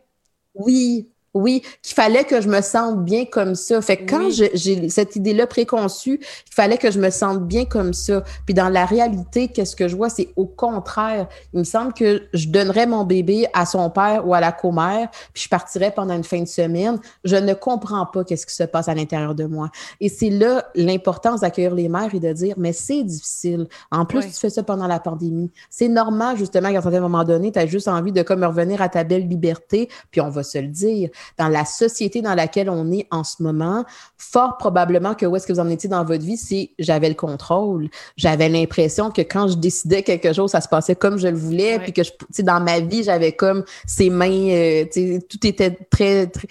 Oui, oui, qu'il fallait que je me sente bien comme ça. Fait que quand j'ai cette idée-là préconçue, il fallait que je me sente bien comme ça. Puis dans la réalité, qu'est-ce que je vois? C'est au contraire. Il me semble que je donnerais mon bébé à son père ou à la commère, puis je partirais pendant une fin de semaine. Je ne comprends pas qu'est-ce qui se passe à l'intérieur de moi. Et c'est là l'importance d'accueillir les mères et de dire, mais c'est difficile. En plus, tu fais ça pendant la pandémie. C'est normal, justement, qu'à un moment donné, tu as juste envie de comme revenir à ta belle liberté, puis on va se le dire dans la société dans laquelle on est en ce moment, fort probablement que où est-ce que vous en étiez dans votre vie, c'est j'avais le contrôle. J'avais l'impression que quand je décidais quelque chose, ça se passait comme je le voulais, puis que je, dans ma vie, j'avais comme ces mains, euh, tout était très, très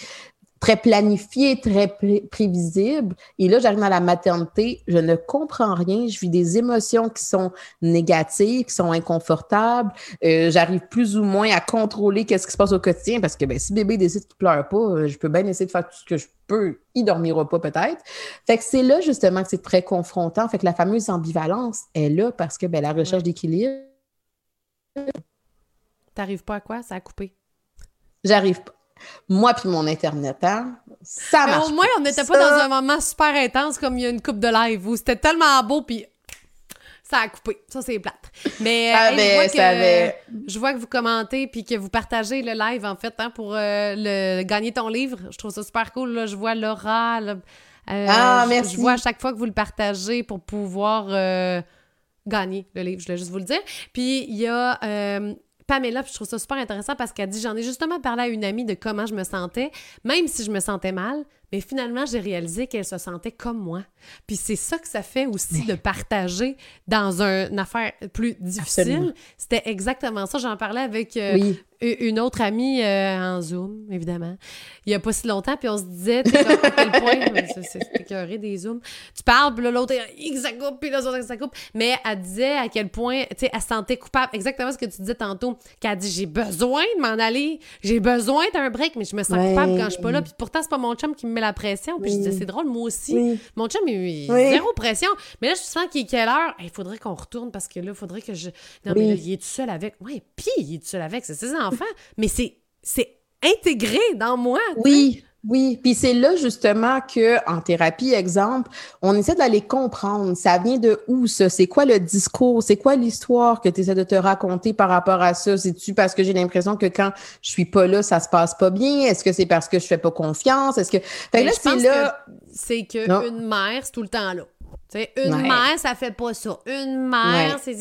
très planifié, très prévisible. Et là, j'arrive à la maternité, je ne comprends rien, je vis des émotions qui sont négatives, qui sont inconfortables. Euh, j'arrive plus ou moins à contrôler qu'est-ce qui se passe au quotidien parce que ben, si bébé décide qu'il pleure pas, euh, je peux bien essayer de faire tout ce que je peux. Il dormira pas peut-être. Fait que c'est là justement que c'est très confrontant. Fait que la fameuse ambivalence est là parce que ben, la recherche d'équilibre. T'arrives pas à quoi? Ça a coupé. J'arrive pas. Moi puis mon Internet, hein? Ça marche. au moins, on n'était pas dans un moment super intense comme il y a une coupe de live où c'était tellement beau puis ça a coupé. Ça, c'est plate. Mais, je, vois que, je vois que vous commentez puis que vous partagez le live, en fait, hein, pour euh, le, gagner ton livre. Je trouve ça super cool. Là. Je vois Laura. euh, ah, merci. Je vois à chaque fois que vous le partagez pour pouvoir euh, gagner le livre. Je voulais juste vous le dire. Puis, il y a euh, Pamela, puis je trouve ça super intéressant parce qu'elle dit J'en ai justement parlé à une amie de comment je me sentais, même si je me sentais mal, mais finalement, j'ai réalisé qu'elle se sentait comme moi. Puis c'est ça que ça fait aussi de partager dans une affaire plus difficile. C'était exactement ça. J'en parlais avec euh, une autre amie euh, en Zoom, évidemment, il n'y a pas si longtemps, puis on se disait, tu à quel point, c'est écœuré des Zooms, tu parles, puis l'autre, ça coupe, puis l'autre, ça coupe, mais elle disait à quel point, tu sais, elle se sentait coupable, exactement ce que tu disais tantôt, qu'elle a dit, j'ai besoin de m'en aller, j'ai besoin d'un break, mais je me sens coupable quand je suis pas là, puis pourtant, c'est pas mon chum qui me la pression, puis je disais, c'est drôle, moi aussi, mon chum, il, zéro pression, mais là, je sens qu'il est quelle heure, il faudrait qu'on retourne, parce que là, il faudrait que je, non, mais là, il est tout seul avec, ouais, puis il est tout seul avec, c'est ses enfants, mais c'est, c'est intégré dans moi. Oui. Oui, puis c'est là justement que en thérapie, exemple, on essaie d'aller comprendre. Ça vient de où ça? C'est quoi le discours? C'est quoi l'histoire que tu essaies de te raconter par rapport à ça? C'est-tu parce que j'ai l'impression que quand je suis pas là, ça se passe pas bien? Est-ce que c'est parce que je fais pas confiance? Est-ce que fait là, c'est là, c'est que une mère, c'est tout le temps là une mère, ça fait pas ça. Une mère, c'est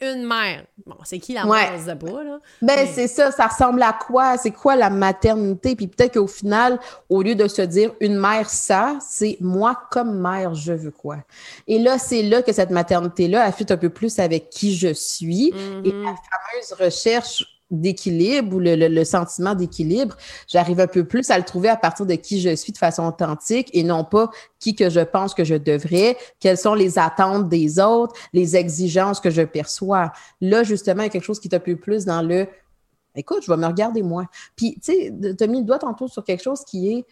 une mère. Bon, c'est qui la mère, pas, là. Ben, c'est ça, ça ressemble à quoi? C'est quoi la maternité? Puis peut-être qu'au final, au lieu de se dire une mère, ça, c'est moi comme mère, je veux quoi? Et là, c'est là que cette maternité-là affûte un peu plus avec qui je suis. Et la mm-hmm. fameuse recherche d'équilibre ou le, sentiment d'équilibre, j'arrive un peu plus à le trouver à partir de qui je suis de façon authentique et non pas qui que je pense que je devrais, quelles sont les attentes des autres, les exigences que je perçois. Là, justement, il y a quelque chose qui est un peu plus dans le écoute, je vais me regarder moi. Puis, tu sais, tu as mis le doigt tantôt sur quelque chose qui est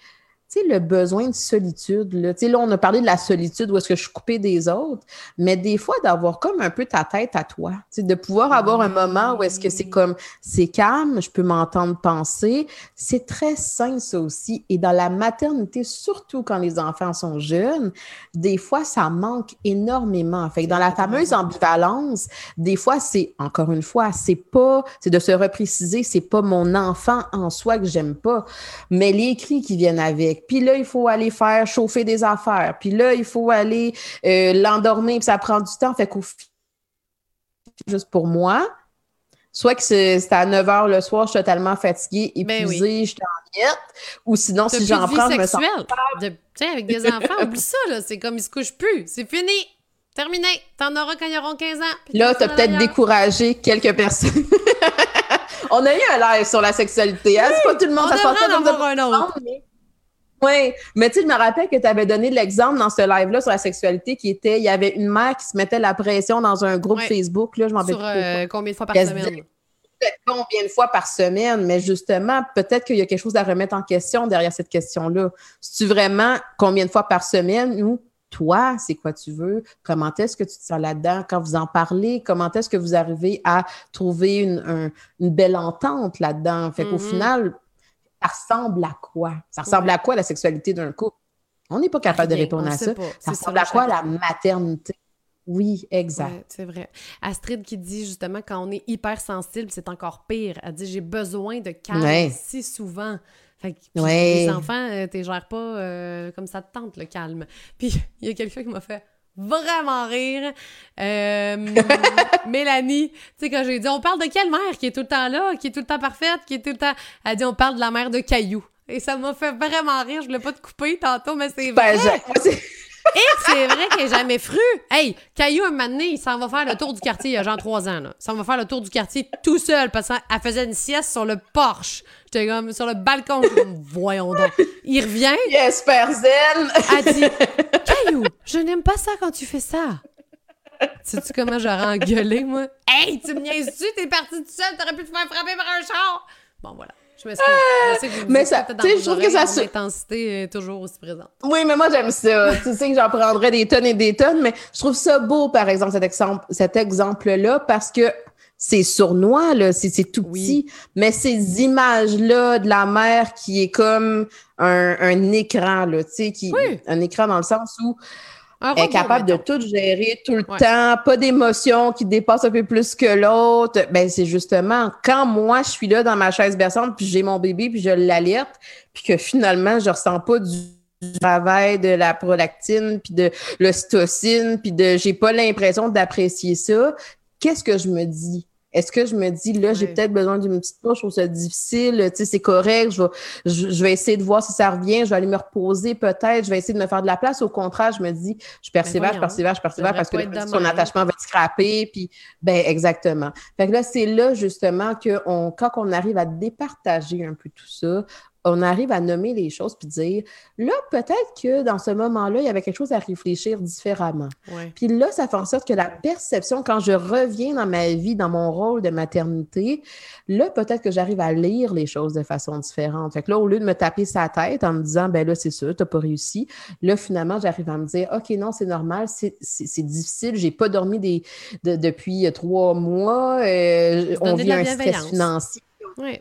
sais, le besoin de solitude. Là. Là, on a parlé de la solitude où est-ce que je suis coupée des autres, mais des fois, d'avoir comme un peu ta tête à toi. De pouvoir avoir un moment où est-ce que c'est comme, c'est calme, je peux m'entendre penser. C'est très sain, ça aussi. Et dans la maternité, surtout quand les enfants sont jeunes, des fois, ça manque énormément. Fait que dans la fameuse ambivalence, des fois, c'est, encore une fois, c'est pas, c'est de se repréciser, c'est pas mon enfant en soi que j'aime pas, mais les cris qui viennent avec puis là, il faut aller faire chauffer des affaires. Puis là, il faut aller euh, l'endormir, puis ça prend du temps. Fait qu'au juste pour moi, Soit que c'était à 9 h le soir, je suis totalement fatiguée, ben épuisée, je suis en miette. Ou sinon, si j'en prends, je me sens. Tu sais, avec des enfants, oublie ça, là. C'est comme ils se couchent plus. C'est fini. Terminé. T'en auras quand ils auront 15 ans. Là, t'as peut-être découragé quelques personnes. on a eu un live sur la sexualité. Hein? c'est pas tout le monde. On ça devrait en avoir un autre. Oui, mais tu je me rappelle que tu avais donné l'exemple dans ce live-là sur la sexualité qui était, il y avait une mère qui se mettait la pression dans un groupe Facebook, là, je m'en Sur euh, combien de fois par semaine? combien de fois par semaine, mais justement, peut-être qu'il y a quelque chose à remettre en question derrière cette question-là. C'est-tu vraiment combien de fois par semaine ou toi, c'est quoi tu veux? Comment est-ce que tu te sens là-dedans? Quand vous en parlez, comment est-ce que vous arrivez à trouver une, belle entente là-dedans? Fait qu'au mm-hmm. final, ça ressemble à quoi? Ça ressemble à quoi la sexualité d'un couple? On n'est pas capable de répondre à ça. Ça ressemble à quoi la maternité? Oui, exact. c'est vrai. Astrid qui dit justement quand on est hypersensible, c'est encore pire. Elle dit j'ai besoin de calme si souvent. Fait que, les enfants, euh, tu gères pas euh, comme ça te tente le calme. Puis il y a quelqu'un qui m'a fait vraiment rire. Euh, Mélanie, tu sais, quand j'ai dit, on parle de quelle mère qui est tout le temps là, qui est tout le temps parfaite, qui est tout le temps. Elle dit, on parle de la mère de Caillou. Et ça m'a fait vraiment rire. Je voulais pas te couper tantôt, mais c'est ben, vrai. Et c'est vrai qu'il n'est jamais fru. Hey, Caillou, un moment donné, il s'en va faire le tour du quartier il y a genre trois ans. Là. Il s'en va faire le tour du quartier tout seul parce qu'elle faisait une sieste sur le porche. J'étais comme sur le balcon. Comme, voyons donc. Il revient. Yes, zen. Elle dit Caillou, je n'aime pas ça quand tu fais ça. Sais-tu comment j'aurais engueulé, moi? Hey, tu me niaises-tu? T'es parti tout seul, t'aurais pu te faire frapper par un char. Bon, voilà. Je m'excuse. Mais ça, tu sais, je trouve que ça. L'intensité est toujours aussi présente. Oui, mais moi, j'aime ça. tu sais que j'en prendrais des tonnes et des tonnes, mais je trouve ça beau, par exemple, cet exemple, cet exemple-là, parce que c'est sournois, là, c'est tout petit, mais ces images-là de la mer qui est comme un, un écran, là, tu sais, qui, un écran dans le sens où elle est capable de tout gérer tout le temps, pas d'émotion qui dépasse un peu plus que l'autre. Ben, c'est justement quand moi, je suis là dans ma chaise berçante, puis j'ai mon bébé, puis je l'alerte, puis que finalement, je ressens pas du travail de la prolactine, puis de l'ocytocine, puis de j'ai pas l'impression d'apprécier ça. Qu'est-ce que je me dis? Est-ce que je me dis, là, j'ai peut-être besoin d'une petite touche, je trouve ça difficile, tu sais, c'est correct, je vais, je, vais essayer de voir si ça revient, je vais aller me reposer peut-être, je vais essayer de me faire de la place. Au contraire, je me dis, je persévère, je persévère, je persévère parce que son attachement va être scrappé, puis, ben, exactement. Fait que là, c'est là, justement, que on, quand on arrive à départager un peu tout ça, on arrive à nommer les choses puis dire là, peut-être que dans ce moment-là, il y avait quelque chose à réfléchir différemment. Puis là, ça fait en sorte que la perception, quand je reviens dans ma vie, dans mon rôle de maternité, là, peut-être que j'arrive à lire les choses de façon différente. Fait que là, au lieu de me taper sa tête en me disant, ben là, c'est ça, t'as pas réussi, là, finalement, j'arrive à me dire, OK, non, c'est normal, c'est difficile, j'ai pas dormi des, depuis trois mois, euh, on vit un stress financier. Oui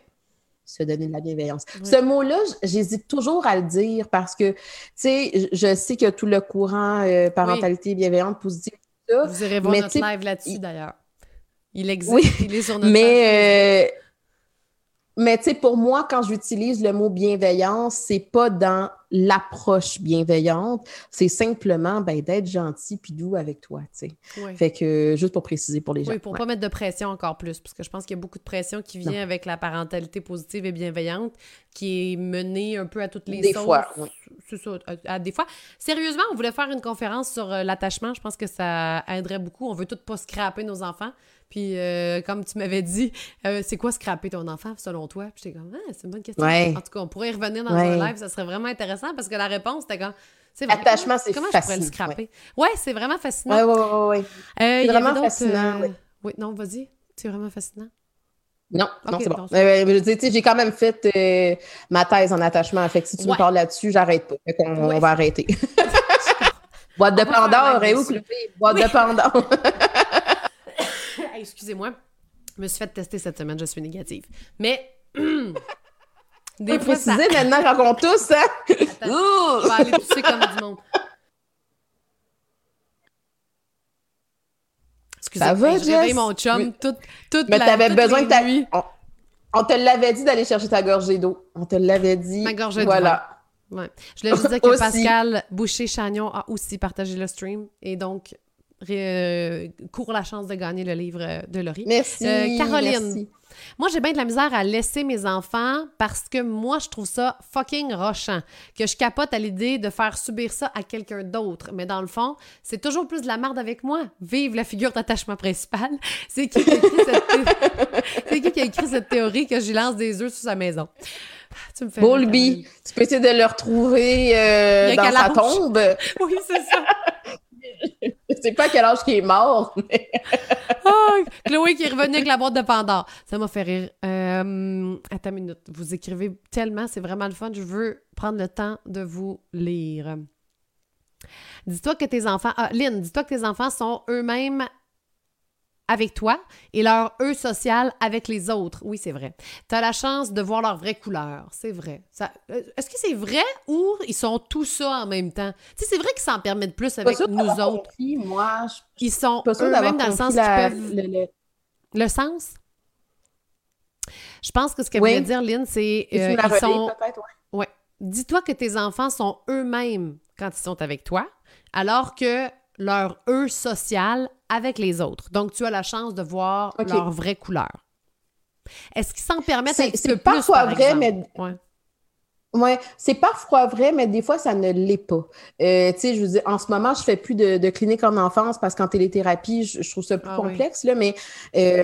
se donner de la bienveillance. Ce mot-là, j'hésite toujours à le dire parce que, tu sais, je sais que tout le courant euh, parentalité bienveillante, positive, tout ça. Vous irez voir notre live là-dessus, d'ailleurs. Il existe, il est sur notre mais, euh, mais tu sais, pour moi, quand j'utilise le mot bienveillance, c'est pas dans l'approche bienveillante, c'est simplement ben, d'être gentil puis doux avec toi, tu sais. Fait que, juste pour préciser pour les gens. Oui, pour pas mettre de pression encore plus, parce que je pense qu'il y a beaucoup de pression qui vient avec la parentalité positive et bienveillante, qui est menée un peu à toutes les Des fois, oui. Ça, à, des fois. Sérieusement, on voulait faire une conférence sur euh, l'attachement, je pense que ça aiderait beaucoup. On veut tout pas scraper nos enfants. Puis, euh, comme tu m'avais dit, euh, c'est quoi scraper ton enfant, selon toi? Puis j'étais comme, ah, c'est une bonne question. En tout cas, on pourrait y revenir dans un live, ça serait vraiment intéressant parce que la réponse, c'était comme, c'est Attachement, c'est Comment je pourrais le scraper? Ouais, c'est vraiment fascinant. Oui, oui, oui. Ouais. c'est vraiment fascinant, oui. Oui, non, vas-y. C'est vraiment fascinant. Non, non, c'est bon. j'ai quand même fait ma thèse en attachement. Fait que si tu me parles là-dessus, j'arrête pas. Fait qu'on on va arrêter. Boîte de Pandore, et où, Boîte de Pandore excusez-moi. Je me suis fait tester cette semaine, je suis négative. Mais. des fois, préciser maintenant quand on tousse, hein? Attends, je vais aller tousser comme du monde. Excusez, ça va, j'ai mon chum toute, toute Mais t'avais besoin que ta... On, te l'avait dit d'aller chercher ta gorgée d'eau. On te l'avait dit. Ma gorgée d'eau. Voilà. Ouais. Je voulais juste dire que Pascal Boucher-Chagnon a aussi partagé le stream. Et donc, court la chance de gagner le livre de Laurie. Merci. Caroline. Moi, j'ai bien de la misère à laisser mes enfants parce que moi, je trouve ça fucking rochant. Que je capote à l'idée de faire subir ça à quelqu'un d'autre. Mais dans le fond, c'est toujours plus de la merde avec moi. Vive la figure d'attachement principale. C'est qui qui a écrit cette, qui qui a écrit cette théorie que j'y lance des œufs sous sa maison? Tu me fais Bolby, tu peux essayer de le retrouver euh, dans sa tombe. Oui, c'est ça. Je sais pas à quel âge qu'il est mort. Ah, Chloé qui est revenue avec la boîte de Pandore. Ça m'a fait rire. Euh, attends une minute. Vous écrivez tellement, c'est vraiment le fun. Je veux prendre le temps de vous lire. Dis-toi que tes enfants. Ah, Lynn, dis-toi que tes enfants sont eux-mêmes avec toi et leur eux social avec les autres. Oui, c'est vrai. Tu as la chance de voir leur vraie couleur. C'est vrai. Ça, euh, est-ce que c'est vrai ou ils sont tout ça en même temps? Tu sais, c'est vrai qu'ils s'en permettent plus avec nous autres. moi, ils sont eux-mêmes dans le sens qu'ils peuvent... Le, sens? Je pense que ce qu'elle voulait dire, Lynn, c'est... Euh, ils sont... ouais. Dis-toi que tes enfants sont eux-mêmes quand ils sont avec toi, alors que leur eux social avec les autres. Donc, tu as la chance de voir leur vraie couleur. Est-ce qu'ils s'en permettent un petit peu parfois vrai, mais ouais. Ouais, c'est parfois vrai, mais des fois, ça ne l'est pas. Euh, tu sais, je vous dis, en ce moment, je fais plus de, de clinique en enfance parce qu'en téléthérapie, je, trouve ça plus ah complexe, là, mais euh,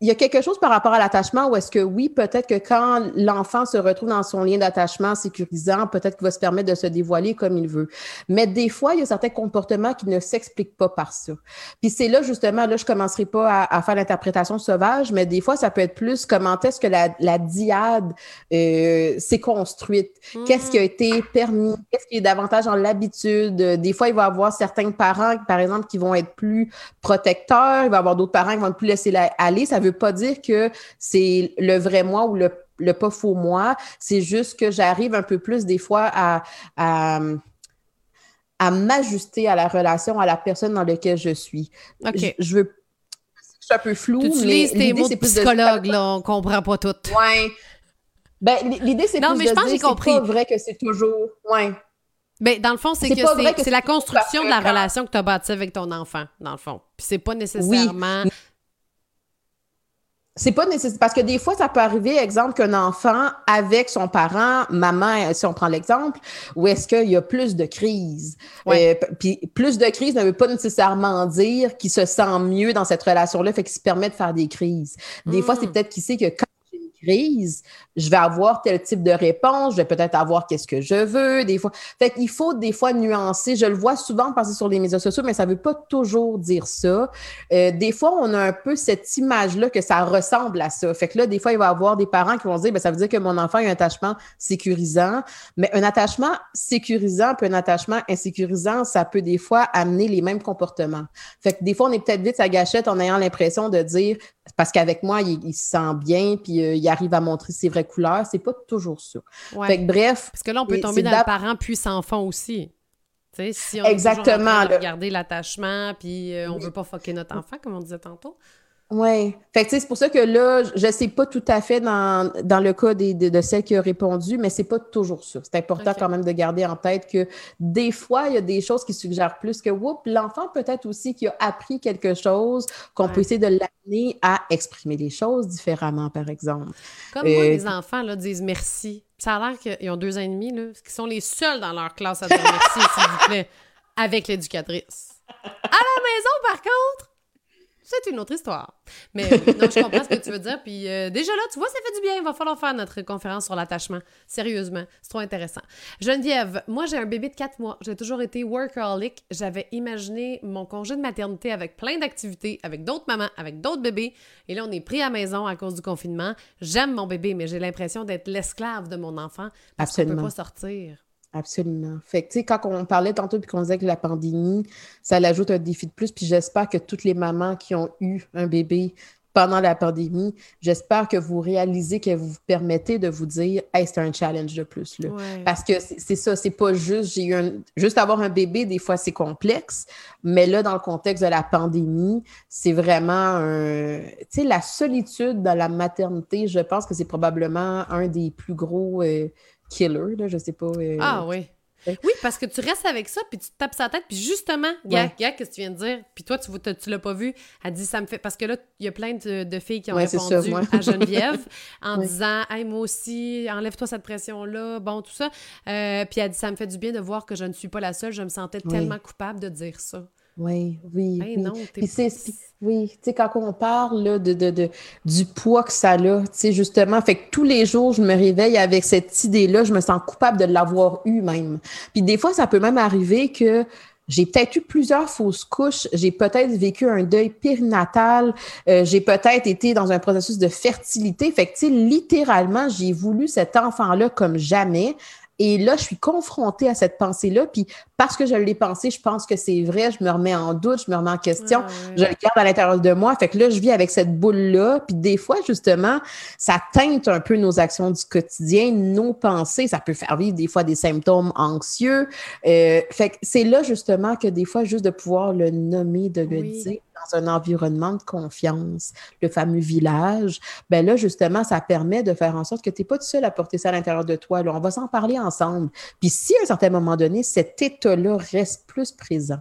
il y a quelque chose par rapport à l'attachement où est-ce que oui, peut-être que quand l'enfant se retrouve dans son lien d'attachement sécurisant, peut-être qu'il va se permettre de se dévoiler comme il veut. Mais des fois, il y a certains comportements qui ne s'expliquent pas par ça. Puis c'est là, justement, là, je commencerai pas à, faire l'interprétation sauvage, mais des fois, ça peut être plus comment est-ce que la, la diade euh, s'est construite? Qu'est-ce qui a été permis? Qu'est-ce qui est davantage en l'habitude? Des fois, il va y avoir certains parents, par exemple, qui vont être plus protecteurs. Il va y avoir d'autres parents qui vont plus laisser aller. Ça veut pas dire que c'est le vrai moi ou le, pas faux moi. C'est juste que j'arrive un peu plus des fois à, à, m'ajuster à la relation, à la personne dans laquelle je suis. OK. Je, veux. Je suis un peu flou. Tu utilises tes mots de psychologue, là, on comprend pas tout. Ouais. Ben, l'idée, c'est plus mais de je pense dire, c'est pas vrai que c'est toujours... Ouais. Ben, dans le fond, c'est que c'est la construction de la relation que tu as bâtie avec ton enfant, dans le fond. Puis c'est pas nécessairement c'est pas nécessaire parce que des fois, ça peut arriver, exemple, qu'un enfant avec son parent, maman, si on prend l'exemple, où est-ce qu'il y a plus de crises. Euh, puis plus de crises ne veut pas nécessairement dire qu'il se sent mieux dans cette relation-là, fait qu'il se permet de faire des crises. Des fois, c'est hmm. peut-être qu'il sait que quand crise, je vais avoir tel type de réponse, je vais peut-être avoir qu'est-ce que je veux, des fois. Fait qu'il faut des fois nuancer. Je le vois souvent passer sur les médias sociaux, mais ça veut pas toujours dire ça. Euh, des fois, on a un peu cette image-là que ça ressemble à ça. Fait que là, des fois, il va y avoir des parents qui vont dire, ben, ça veut dire que mon enfant a un attachement sécurisant. Mais un attachement sécurisant puis un attachement insécurisant, ça peut des fois amener les mêmes comportements. Fait que des fois, on est peut-être vite à gâchette en ayant l'impression de dire, parce qu'avec moi, il, se sent bien, puis euh, il arrive à montrer ses vraies couleurs. C'est pas toujours ça. Fait que bref. Parce que là, on peut tomber dans le parent puissant-enfant aussi. sais, si on Exactement. regarder l'attachement, puis euh, on veut pas fucker notre enfant, comme on disait tantôt. Oui. Fait que c'est pour ça que là, je ne sais pas tout à fait dans, dans le cas des, de, celle qui a répondu, mais c'est pas toujours ça. C'est important quand même de garder en tête que des fois, il y a des choses qui suggèrent plus que whoop, l'enfant peut-être aussi qui a appris quelque chose, qu'on peut essayer de l'amener à exprimer les choses différemment, par exemple. Comme moi, euh, les enfants là, disent merci. Ça a l'air qu'ils ont deux ans et demi, là, qui sont les seuls dans leur classe à dire merci, s'il vous plaît, avec l'éducatrice. À la maison, par contre, c'est une autre histoire. Mais non, je comprends ce que tu veux dire. Puis euh, déjà là, tu vois, ça fait du bien. Il va falloir faire notre conférence sur l'attachement. Sérieusement, c'est trop intéressant. Geneviève, moi, j'ai un bébé de 4 mois. J'ai toujours été workaholic. J'avais imaginé mon congé de maternité avec plein d'activités, avec d'autres mamans, avec d'autres bébés. Et là, on est pris à maison à cause du confinement. J'aime mon bébé, mais j'ai l'impression d'être l'esclave de mon enfant parce qu'on ne peut pas sortir. Absolument. Fait que, tu sais, quand on parlait tantôt puis qu'on disait que la pandémie, ça l'ajoute un défi de plus, puis j'espère que toutes les mamans qui ont eu un bébé pendant la pandémie, j'espère que vous réalisez que vous vous permettez de vous dire, hey, c'est un challenge de plus. Là. Parce que c'est ça, c'est pas juste, j'ai eu un, juste avoir un bébé, des fois c'est complexe, mais là, dans le contexte de la pandémie, c'est vraiment un, tu sais, la solitude dans la maternité, je pense que c'est probablement un des plus gros euh, killer, là, je sais pas. Euh, ah oui. Oui, parce que tu restes avec ça, puis tu te tapes sa tête, puis justement, gars, qu'est-ce que tu viens de dire? Puis toi, tu, tu, l'as pas vu. Elle dit, ça me fait. Parce que là, il y a plein de, filles qui ont répondu à Geneviève en disant, hey, moi aussi, enlève-toi cette pression-là, bon, tout ça. Euh, puis elle dit, ça me fait du bien de voir que je ne suis pas la seule. Je me sentais tellement coupable de dire ça. Oui, oui. oui. Non, oui, tu sais, quand on parle là, de, de, de, du poids que ça a, tu sais, justement, fait que tous les jours, je me réveille avec cette idée-là, je me sens coupable de l'avoir eu même. Puis des fois, ça peut même arriver que j'ai peut-être eu plusieurs fausses couches, j'ai peut-être vécu un deuil périnatal, euh, j'ai peut-être été dans un processus de fertilité. Fait que, tu sais, littéralement, j'ai voulu cet enfant-là comme jamais. Et là, je suis confrontée à cette pensée-là. Puis parce que je l'ai pensé, je pense que c'est vrai, je me remets en doute, je me remets en question, je le garde à l'intérieur de moi. Fait que là, je vis avec cette boule-là. Puis des fois, justement, ça teinte un peu nos actions du quotidien, nos pensées. Ça peut faire vivre des fois des symptômes anxieux. Euh, fait que c'est là, justement, que des fois, juste de pouvoir le nommer, de le dire dans un environnement de confiance, le fameux village, ben là, justement, ça permet de faire en sorte que tu n'es pas tout seul à porter ça à l'intérieur de toi. Là, on va s'en parler ensemble. Puis si à un certain moment donné, cet état-là reste plus présent,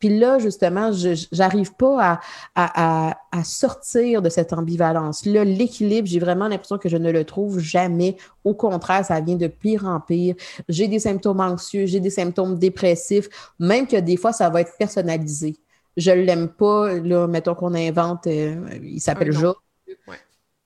puis là, justement, je n'arrive pas à, à, sortir de cette ambivalence-là. L'équilibre, j'ai vraiment l'impression que je ne le trouve jamais. Au contraire, ça vient de pire en pire. J'ai des symptômes anxieux, j'ai des symptômes dépressifs, même que des fois, ça va être personnalisé je l'aime pas. Là, mettons qu'on invente, euh, il s'appelle Georges.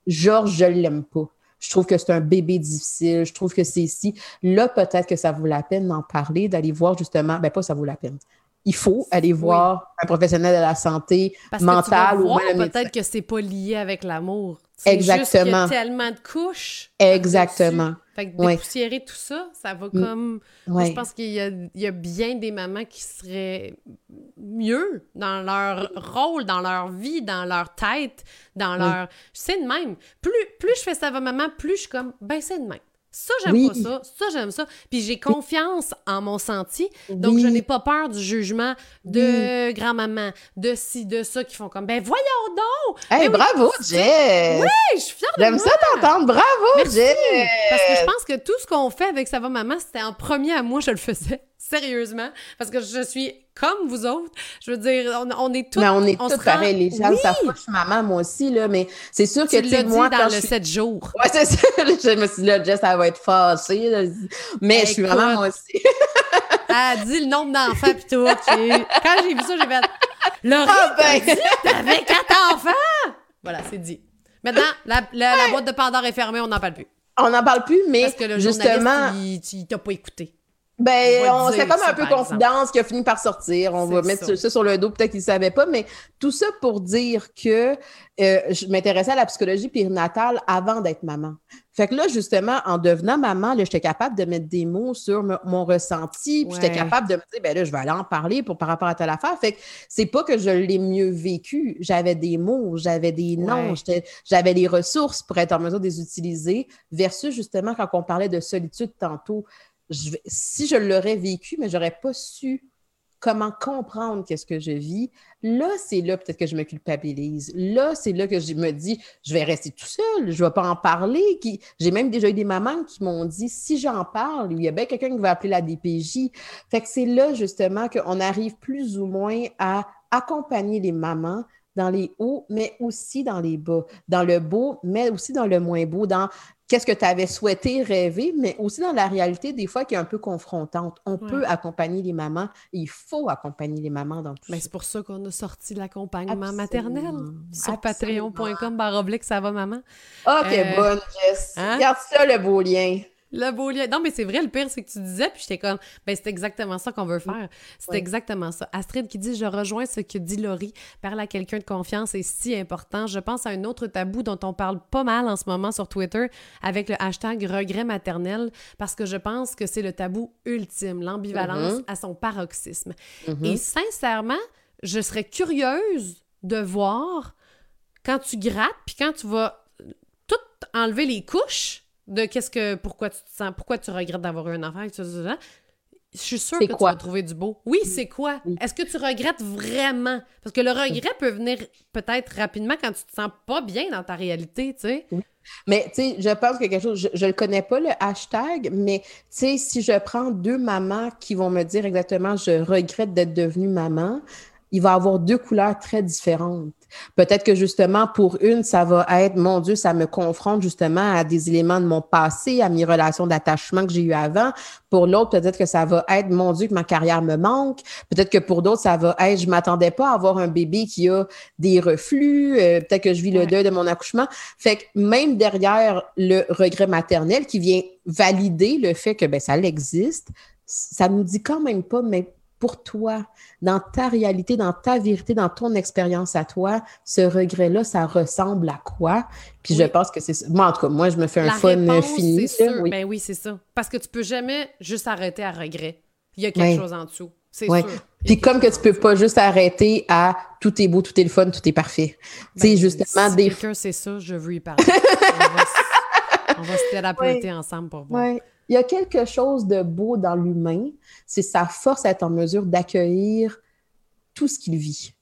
Georges, je l'aime pas. Je trouve que c'est un bébé difficile. Je trouve que c'est ici. Là, peut-être que ça vaut la peine d'en parler, d'aller voir justement. Ben, pas ça vaut la peine. Il faut aller voir un professionnel de la santé mentale ou Peut-être que c'est pas lié avec l'amour. Exactement. il y a tellement de couches. Exactement. Fait que dépoussiérer tout ça, ça va mm. comme. je pense qu'il y, y a, bien des mamans qui seraient mieux dans leur rôle, dans leur vie, dans leur tête, dans leur. C'est de même. Plus, plus je fais ça va maman, plus je suis comme, ben c'est de même. Ça, j'aime pas ça. Ça, j'aime ça. Puis j'ai confiance en mon senti. Donc, je n'ai pas peur du jugement de grand-maman, de ci, de ça, qui font comme, ben voyons donc! Hey, ben bravo, Jess! Oui, je suis fière de J'aime ça t'entendre. Bravo. Jess! Parce que je pense que tout ce qu'on fait avec Ça va maman, c'était en premier à moi, je le faisais. Sérieusement. Parce que je suis comme vous autres. Je veux dire, on, est tous. Mais on est tous pareils. Les gens ça savent je suis maman, moi aussi, là. Mais c'est sûr que, tu moi. dans le 7 jours. Ouais, c'est ça. je me suis dit, là, Jess, elle va être fâchée. Mais je suis vraiment, moi aussi. elle dit le nombre d'enfants, pis tout. Quand j'ai vu ça, j'ai fait. Laurie, ah ben... t'avais quatre enfants! Voilà, c'est dit. Maintenant, la, la, boîte de Pandore est fermée, on n'en parle plus. On n'en parle plus, mais Parce que le justement, il t'a pas écouté. Ben, c'est comme un peu confidence qui a fini par sortir. On va mettre ça. sur le dos, peut-être qu'ils ne savaient pas, mais tout ça pour dire que euh, je m'intéressais à la psychologie périnatale avant d'être maman. Fait que là, justement, en devenant maman, j'étais capable de mettre des mots sur mon ressenti, puis j'étais capable de me dire, ben là, je vais aller en parler pour, par rapport à telle affaire. Fait que c'est pas que je l'ai mieux vécu. J'avais des mots, j'avais des noms, j'avais des ressources pour être en mesure de les utiliser, versus justement quand on parlait de solitude tantôt si je l'aurais vécu, mais j'aurais pas su comment comprendre qu'est-ce que je vis, là, c'est là peut-être que je me culpabilise. Là, c'est là que je me dis, je vais rester tout seul, je ne vais pas en parler. J'ai même déjà eu des mamans qui m'ont dit, si j'en parle, il y a bien quelqu'un qui va appeler la DPJ. Fait que c'est là, justement, qu'on arrive plus ou moins à accompagner les mamans dans les hauts, mais aussi dans les bas, dans le beau, mais aussi dans le moins beau, qu'est-ce que tu avais souhaité rêver, mais aussi dans la réalité, des fois, qui est un peu confrontante. On peut accompagner les mamans, il faut accompagner les mamans dans tout mais C'est pour ça qu'on a sorti l'accompagnement maternel sur patreon.com baroblique ça va maman? OK, euh, bonne, Jess. Hein? Regarde ça, le beau lien. Le beau lien. Non, mais c'est vrai, le pire, c'est que tu disais, puis j'étais comme, ben, c'est exactement ça qu'on veut faire. C'est exactement ça. Astrid qui dit, je rejoins ce que dit Laurie. Parler à quelqu'un de confiance est si important. Je pense à un autre tabou dont on parle pas mal en ce moment sur Twitter avec le hashtag regret maternel, parce que je pense que c'est le tabou ultime, l'ambivalence mm-hmm. à son paroxysme. Mm-hmm. Et sincèrement, je serais curieuse de voir quand tu grattes, puis quand tu vas tout enlever les couches, de qu'est-ce que pourquoi tu te sens pourquoi tu regrettes d'avoir eu un enfant je suis sûre que tu vas trouver du beau. Oui, c'est quoi? Est-ce que tu regrettes vraiment? Parce que le regret peut venir peut-être rapidement quand tu te sens pas bien dans ta réalité, tu sais. Mais tu sais, je pense que quelque chose, je ne le connais pas, le hashtag, mais tu sais, si je prends deux mamans qui vont me dire exactement je regrette d'être devenue maman, il va avoir deux couleurs très différentes. Peut-être que justement, pour une, ça va être, mon Dieu, ça me confronte justement à des éléments de mon passé, à mes relations d'attachement que j'ai eues avant. Pour l'autre, peut-être que ça va être, mon Dieu, que ma carrière me manque. Peut-être que pour d'autres, ça va être, je m'attendais pas à avoir un bébé qui a des reflux. Euh, peut-être que je vis le deuil de mon accouchement. Fait que même derrière le regret maternel qui vient valider le fait que ben, ça existe, ça nous dit quand même pas, mais pour toi, dans ta réalité, dans ta vérité, dans ton expérience à toi, ce regret-là, ça ressemble à quoi? Puis je pense que c'est Moi, en tout cas, moi, je me fais un fun fini. Oui. Ben oui, c'est ça. Parce que tu peux jamais juste arrêter à regret. Il y a quelque chose en dessous. C'est sûr. Puis comme que tu peux pas juste arrêter à tout est beau, tout est le fun, tout est parfait. tu ben, justement, si des... quelqu'un c'est ça, je veux y parler. on va, se thérapeuten ensemble pour voir. Il y a quelque chose de beau dans l'humain, c'est sa force à être en mesure d'accueillir tout ce qu'il vit.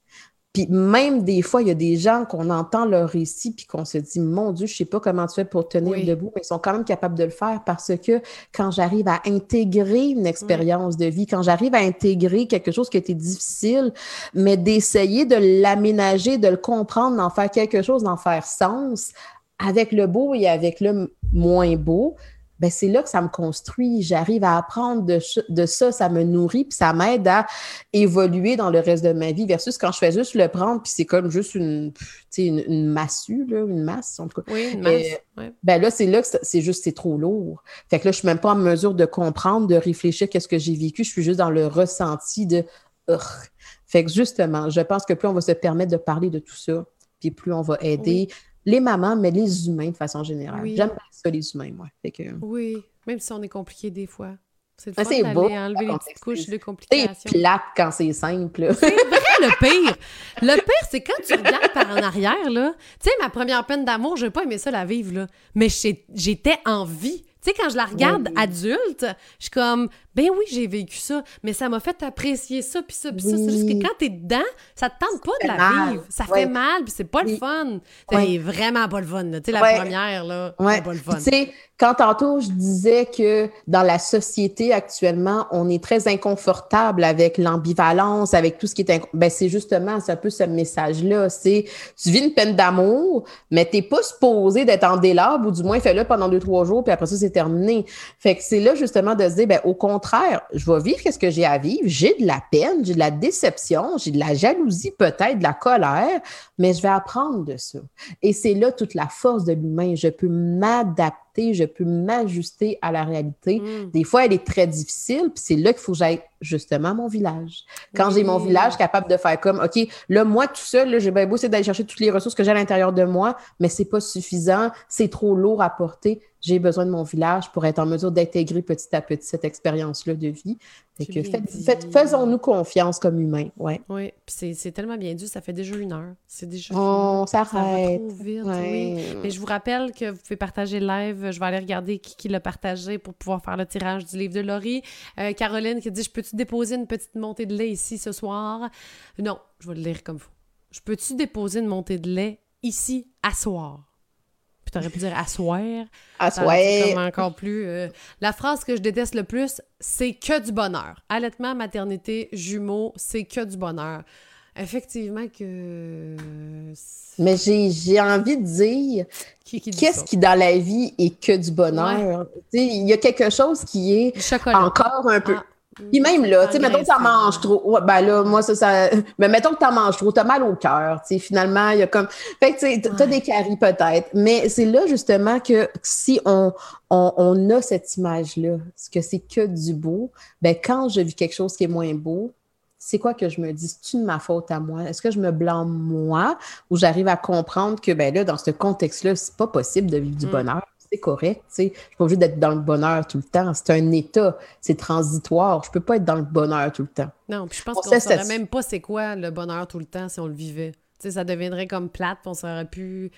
Puis même des fois, il y a des gens qu'on entend leur récit puis qu'on se dit Mon Dieu, je sais pas comment tu fais pour tenir debout, mais ils sont quand même capables de le faire parce que quand j'arrive à intégrer une expérience de vie, quand j'arrive à intégrer quelque chose qui était difficile, mais d'essayer de l'aménager, de le comprendre, d'en faire quelque chose, d'en faire sens, avec le beau et avec le moins beau, ben c'est là que ça me construit. J'arrive à apprendre de, de, ça, ça me nourrit, puis ça m'aide à évoluer dans le reste de ma vie versus quand je fais juste le prendre, puis c'est comme juste une, une, une massue, là, une masse, en tout cas. Oui, une masse. Ben là, c'est là que c'est juste, c'est trop lourd. Fait que là, je suis même pas en mesure de comprendre, de réfléchir qu'est-ce que j'ai vécu. Je suis juste dans le ressenti de... Fait que justement, je pense que plus on va se permettre de parler de tout ça, puis plus on va aider les mamans, mais les humains de façon générale. J'aime ça, les humains, moi. Oui, même si on est compliqué des fois. C'est le fun d'aller enlever les petites couches de complications. C'est plate quand c'est simple. C'est vrai, le pire. Le pire, c'est quand tu regardes par en arrière, là. Tu sais, ma première peine d'amour, je n'ai pas aimé ça la vivre, là. Mais j'étais en vie. Tu sais, quand je la regarde adulte, je suis comme, ben oui, j'ai vécu ça, mais ça m'a fait apprécier ça, puis ça, puis ça. C'est juste que quand t'es dedans, ça te tente pas de la vivre. Ça fait mal, puis c'est pas le fun. C'est vraiment pas le fun, Tu sais, la première, là, c'est pas le fun. Tu sais, quand tantôt je disais que dans la société actuellement, on est très inconfortable avec l'ambivalence, avec tout ce qui est... Ben c'est justement, c'est un peu ce message-là. C'est, tu vis une peine d'amour, mais t'es pas supposé d'être en délabre, ou du moins fais-le pendant deux, trois jours, puis après ça, c'est terminé. Fait que c'est là justement de se dire, ben, au contraire, je vais vivre ce que j'ai à vivre. J'ai de la peine, j'ai de la déception, j'ai de la jalousie peut-être, de la colère, mais je vais apprendre de ça. Et c'est là toute la force de l'humain. Je peux m'adapter je peux m'ajuster à la réalité. Mm. Des fois, elle est très difficile, puis c'est là qu'il faut que j'aille justement à mon village. Quand j'ai mon village capable de faire comme, OK, là, moi, tout seul, j'ai bien beau essayer d'aller chercher toutes les ressources que j'ai à l'intérieur de moi, mais c'est pas suffisant, c'est trop lourd à porter j'ai besoin de mon village pour être en mesure d'intégrer petit à petit cette expérience-là de vie. Faisons-nous confiance comme humains. Ouais. Oui, puis c'est tellement bien dit, ça fait déjà une heure. C'est déjà. On s'arrête. vite, oui. Mais je vous rappelle que vous pouvez partager le live. Je vais aller regarder qui, qui l'a partagé pour pouvoir faire le tirage du livre de Laurie. Euh, Caroline qui dit Je peux-tu déposer une petite montée de lait ici ce soir? Non, je vais le lire comme vous. Je peux-tu déposer une montée de lait ici à soir? Tu aurais pu dire asseoir. Asseoir. Comme encore plus. Euh, la phrase que je déteste le plus, c'est que du bonheur. Allaitement, maternité, jumeaux, c'est que du bonheur. Effectivement que. Mais j'ai envie de dire, qu'est-ce qui dans la vie est que du bonheur? Il y a quelque chose qui est encore un peu. Ah. Puis même là, tu sais, mettons que t'en manges trop. Ouais, ben là, moi, ça, ça. Mais mettons que t'en manges trop, t'as mal au cœur. Tu sais, finalement, il y a comme. Fait que, tu sais, t'as des caries peut-être. Mais c'est là, justement, que si on, on, on a cette image-là, que c'est que du beau, ben quand je vis quelque chose qui est moins beau, c'est quoi que je me dis? C'est-tu de ma faute à moi? Est-ce que je me blâme moi? Ou j'arrive à comprendre que, ben là, dans ce contexte-là, c'est pas possible de vivre du mm. bonheur? C'est correct. Tu sais. Je suis pas obligée d'être dans le bonheur tout le temps. C'est un état, c'est transitoire. Je peux pas être dans le bonheur tout le temps. Non, puis je pense qu'on ne saurait même pas c'est quoi le bonheur tout le temps si on le vivait. Tu sais, ça deviendrait comme plate, puis on saurait plus...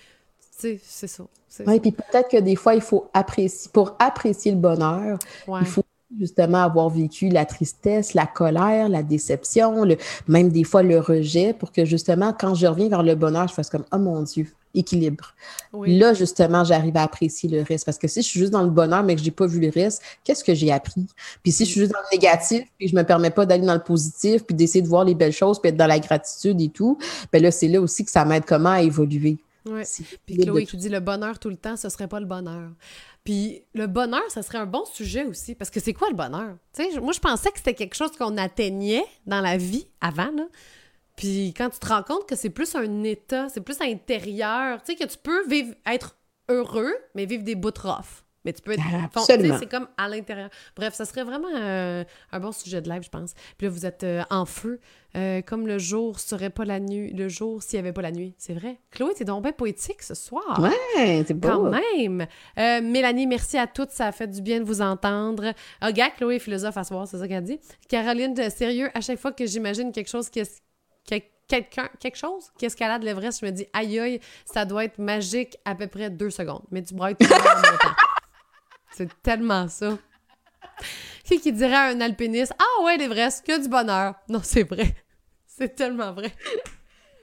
Tu sais, c'est ça. Oui, puis peut-être que des fois, il faut apprécier... Pour apprécier le bonheur, il faut justement avoir vécu la tristesse, la colère, la déception, le, même des fois le rejet, pour que justement, quand je reviens vers le bonheur, je fasse comme, oh mon Dieu, équilibre. Là, justement, j'arrive à apprécier le reste. Parce que si je suis juste dans le bonheur, mais que je n'ai pas vu le reste, qu'est-ce que j'ai appris? Puis si je suis juste dans le négatif, puis je me permets pas d'aller dans le positif, puis d'essayer de voir les belles choses, puis être dans la gratitude et tout, ben là, c'est là aussi que ça m'aide comment à évoluer. Oui. Puis Chloé qui dit le bonheur tout le temps, ce serait pas le bonheur. Puis le bonheur, ça serait un bon sujet aussi, parce que c'est quoi le bonheur? moi, je pensais que c'était quelque chose qu'on atteignait dans la vie avant, là. Puis quand tu te rends compte que c'est plus un état, c'est plus intérieur, tu sais, que tu peux vivre, être heureux, mais vivre des bouts rough. Mais tu peux être. Absolument. C'est comme à l'intérieur. Bref, ça serait vraiment euh, un bon sujet de live, je pense. Puis là, vous êtes euh, en feu, euh, comme le jour serait pas la nuit. Le jour s'il n'y avait pas la nuit. C'est vrai. Chloé, t'es donc bien poétique ce soir. Ouais, c'est beau. Quand même. Mélanie, merci à toutes. Ça a fait du bien de vous entendre. Ah, gars, Chloé philosophe à soir, c'est ça qu'elle dit. Caroline, sérieux, à chaque fois que j'imagine quelque chose qui est quelqu'un, quelque chose qui escalade l'Everest, je me dis, aïe aïe, ça doit être magique à peu près deux secondes. Mais tu brailles tout en même temps. C'est tellement ça. Qui qui dirait à un alpiniste, ah ouais, l'Everest, que du bonheur. Non, c'est vrai. C'est tellement vrai.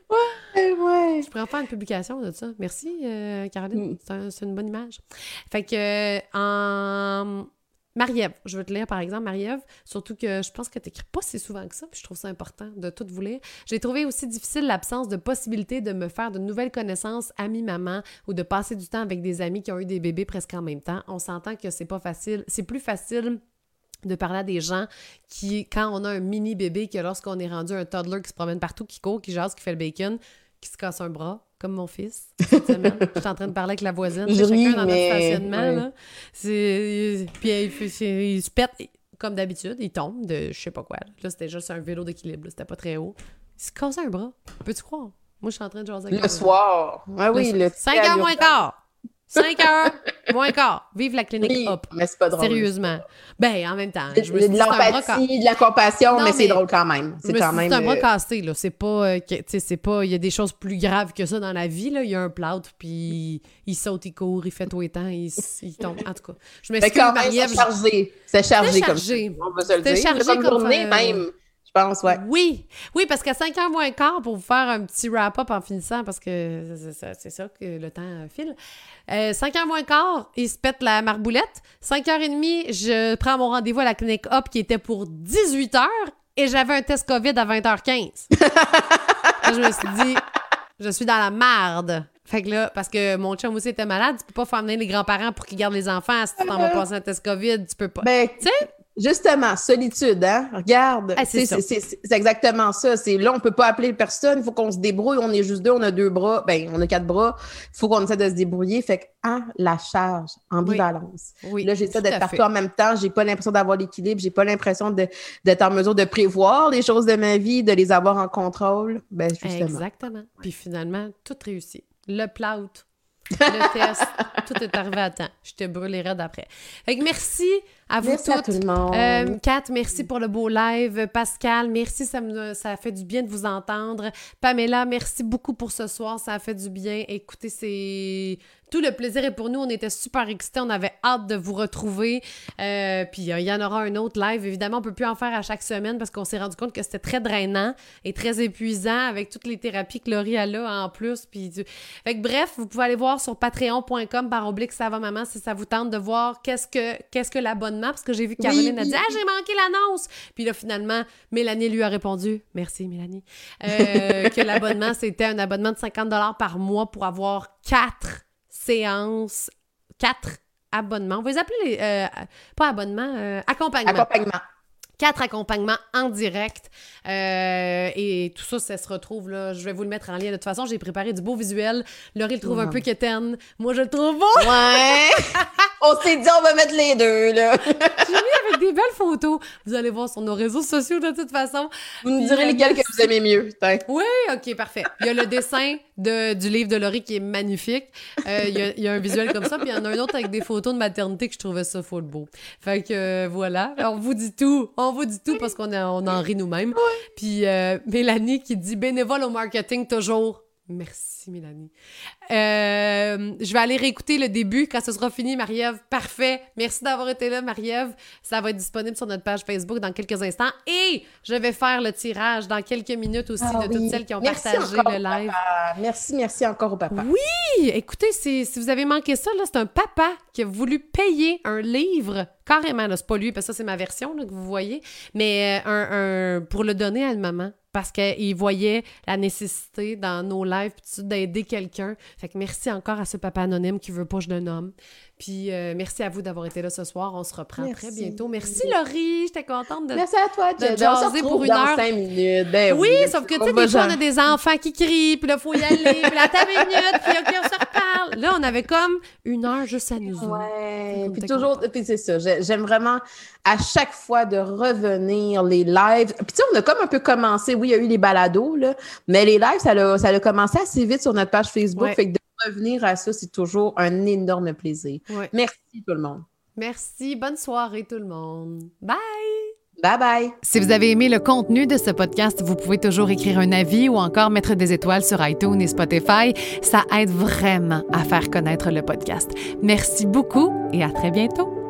Ouais, ouais. Je pourrais en faire une publication de ça. Merci, euh, Caroline. Mm. C'est une bonne image. Fait que, en Marie-Ève, je veux te lire par exemple, Marie-Ève, surtout que je pense que tu n'écris pas si souvent que ça, puis je trouve ça important de tout vous lire. J'ai trouvé aussi difficile l'absence de possibilité de me faire de nouvelles connaissances amis-maman ou de passer du temps avec des amis qui ont eu des bébés presque en même temps. On s'entend que c'est pas facile. C'est plus facile de parler à des gens qui, quand on a un mini bébé, que lorsqu'on est rendu un toddler qui se promène partout, qui court, qui jase, qui fait le bacon, qui se casse un bras, comme mon fils cette semaine. je suis en train de parler avec la voisine. Je chacun dans mais... notre stationnement. Là. C'est... Puis il, il, se pète, comme d'habitude, il tombe de je sais pas quoi. Là, c'était juste un vélo d'équilibre. C'était pas très haut. Il se casse un bras. Peux-tu croire? Moi, je suis en train de jaser avec Le soir. Ah oui, le, 5 heures moins quart. 5 heures, moins quart. Vive la clinique oui, Hop. Mais c'est pas drôle. Sérieusement. Ben, en même temps. Je me de l'empathie, de la compassion, mais, mais c'est drôle quand même. C'est quand même. C'est un bras euh... cassé, là. C'est pas. Euh, tu sais, c'est pas. Il y a des choses plus graves que ça dans la vie, là. Il y a un plâtre, puis il saute, il court, il fait tout et temps, il, il tombe. En tout cas. Je m'excuse, Marie-Ève. C'est chargé. C'est chargé, comme ça. On va se le dire. C'est chargé comme journée, même. Je pense, ouais. Oui, oui, parce qu'à 5 h moins quart, pour vous faire un petit wrap-up en finissant, parce que c'est ça que le temps file. Euh, 5 h moins quart, il se pète la marboulette. 5 h 30, je prends mon rendez-vous à la clinique Hop qui était pour 18 h et j'avais un test COVID à 20h15. je me suis dit, je suis dans la marde. Fait que là, parce que mon chum aussi était malade, tu peux pas faire amener les grands-parents pour qu'ils gardent les enfants. Si tu t'en vas passer un test COVID, tu peux pas. Ben, tu sais? Justement, solitude, hein? Regarde. Ah, c'est exactement ça. C'est là, on peut pas appeler personne. Il faut qu'on se débrouille. On est juste deux, on a deux bras. Ben, on a quatre bras. Il faut qu'on essaie de se débrouiller. Fait que, ah, la charge, ambivalence. Oui, là, j'essaie d'être partout en même temps. J'ai pas l'impression d'avoir l'équilibre. J'ai pas l'impression d'être en mesure de prévoir les choses de ma vie, de les avoir en contrôle. Ben, justement. Exactement. Puis finalement, tout réussit. Le plout, le test, tout est arrivé à temps. Je te brûlerai d'après. Fait que merci à vous merci toutes. À tout le monde. Euh, Kat, merci pour le beau live. Pascal, merci, ça, me, ça fait du bien de vous entendre. Pamela, merci beaucoup pour ce soir, ça a fait du bien. Écoutez, c'est tout le plaisir est pour nous. On était super excités. On avait hâte de vous retrouver. Euh, puis il y en aura un autre live. Évidemment, on peut plus en faire à chaque semaine parce qu'on s'est rendu compte que c'était très drainant et très épuisant avec toutes les thérapies que Laurie a là en plus. Puis, fait que, bref, vous pouvez aller voir sur patreon.com par oblique ça va maman si ça vous tente de voir qu'est-ce que qu'est-ce que l'abonnement parce que j'ai vu que Caroline a dit ah j'ai manqué l'annonce. Puis là finalement Mélanie lui a répondu merci Mélanie euh, que l'abonnement c'était un abonnement de 50 dollars par mois pour avoir quatre séances, quatre abonnements. On va les appeler, euh, pas abonnement, euh, accompagnement. Accompagnement. Quatre accompagnements en direct. Euh, et tout ça, ça se retrouve là. Je vais vous le mettre en lien. De toute façon, j'ai préparé du beau visuel. Laurie le trouve un peu quétaine. Moi, je le trouve beau. Ouais. on s'est dit, on va mettre les deux, là. j'ai mis avec des belles photos. Vous allez voir sur nos réseaux sociaux de toute façon. Vous nous direz lesquels que vous aimez mieux. Oui, OK, parfait. Il y a le dessin de, du livre de Laurie qui est magnifique. Euh, il, y a, il, y a, un visuel comme ça. Puis il y en a un autre avec des photos de maternité que je trouvais ça full beau. Fait que euh, voilà. On vous dit tout. On vous dit tout parce qu'on on en rit nous-mêmes. Puis euh, Mélanie qui dit bénévole au marketing toujours. Merci, Mélanie. Euh, je vais aller réécouter le début quand ce sera fini, Marie-Ève. Parfait. Merci d'avoir été là, Marie-Ève. Ça va être disponible sur notre page Facebook dans quelques instants. Et je vais faire le tirage dans quelques minutes aussi Ah de toutes celles qui ont Merci partagé le live. papa. Merci, merci encore au papa. Oui, écoutez, si vous avez manqué ça, c'est un papa qui a voulu payer un livre, carrément, c'est pas lui, parce que ça, c'est ma version là, que vous voyez, mais euh, un, un- pour le donner à une maman. Parce qu'il voyait la nécessité dans nos lives d'aider quelqu'un. Fait que merci encore à ce papa anonyme qui veut pas que je le nomme. Puis euh, merci à vous d'avoir été là ce soir. On se reprend Merci. très bientôt. Merci Laurie, j'étais contente de Merci à toi, de jaser pour une dans heure. cinq minutes. Ben oui, oui, sauf que, tu sais, des fois, on a des enfants qui crient, puis là, faut y aller, puis là, attends une minute, puis OK, on se reparle. Là, on avait comme une heure juste à nous. Ouais, puis toujours, puis c'est ça, j'ai- j'aime vraiment à chaque fois de revenir les lives. Puis tu sais, on a comme un peu commencé, oui, il y a eu les balados, là, mais les lives, ça a, ça a commencé assez vite sur notre page Facebook, Ouais. fait que de revenir à ça, c'est toujours un énorme plaisir. Ouais. Merci tout le monde. Merci, bonne soirée tout le monde. Bye! Bye bye! Si vous avez aimé le contenu de ce podcast, vous pouvez toujours écrire un avis ou encore mettre des étoiles sur iTunes et Spotify. Ça aide vraiment à faire connaître le podcast. Merci beaucoup et à très bientôt.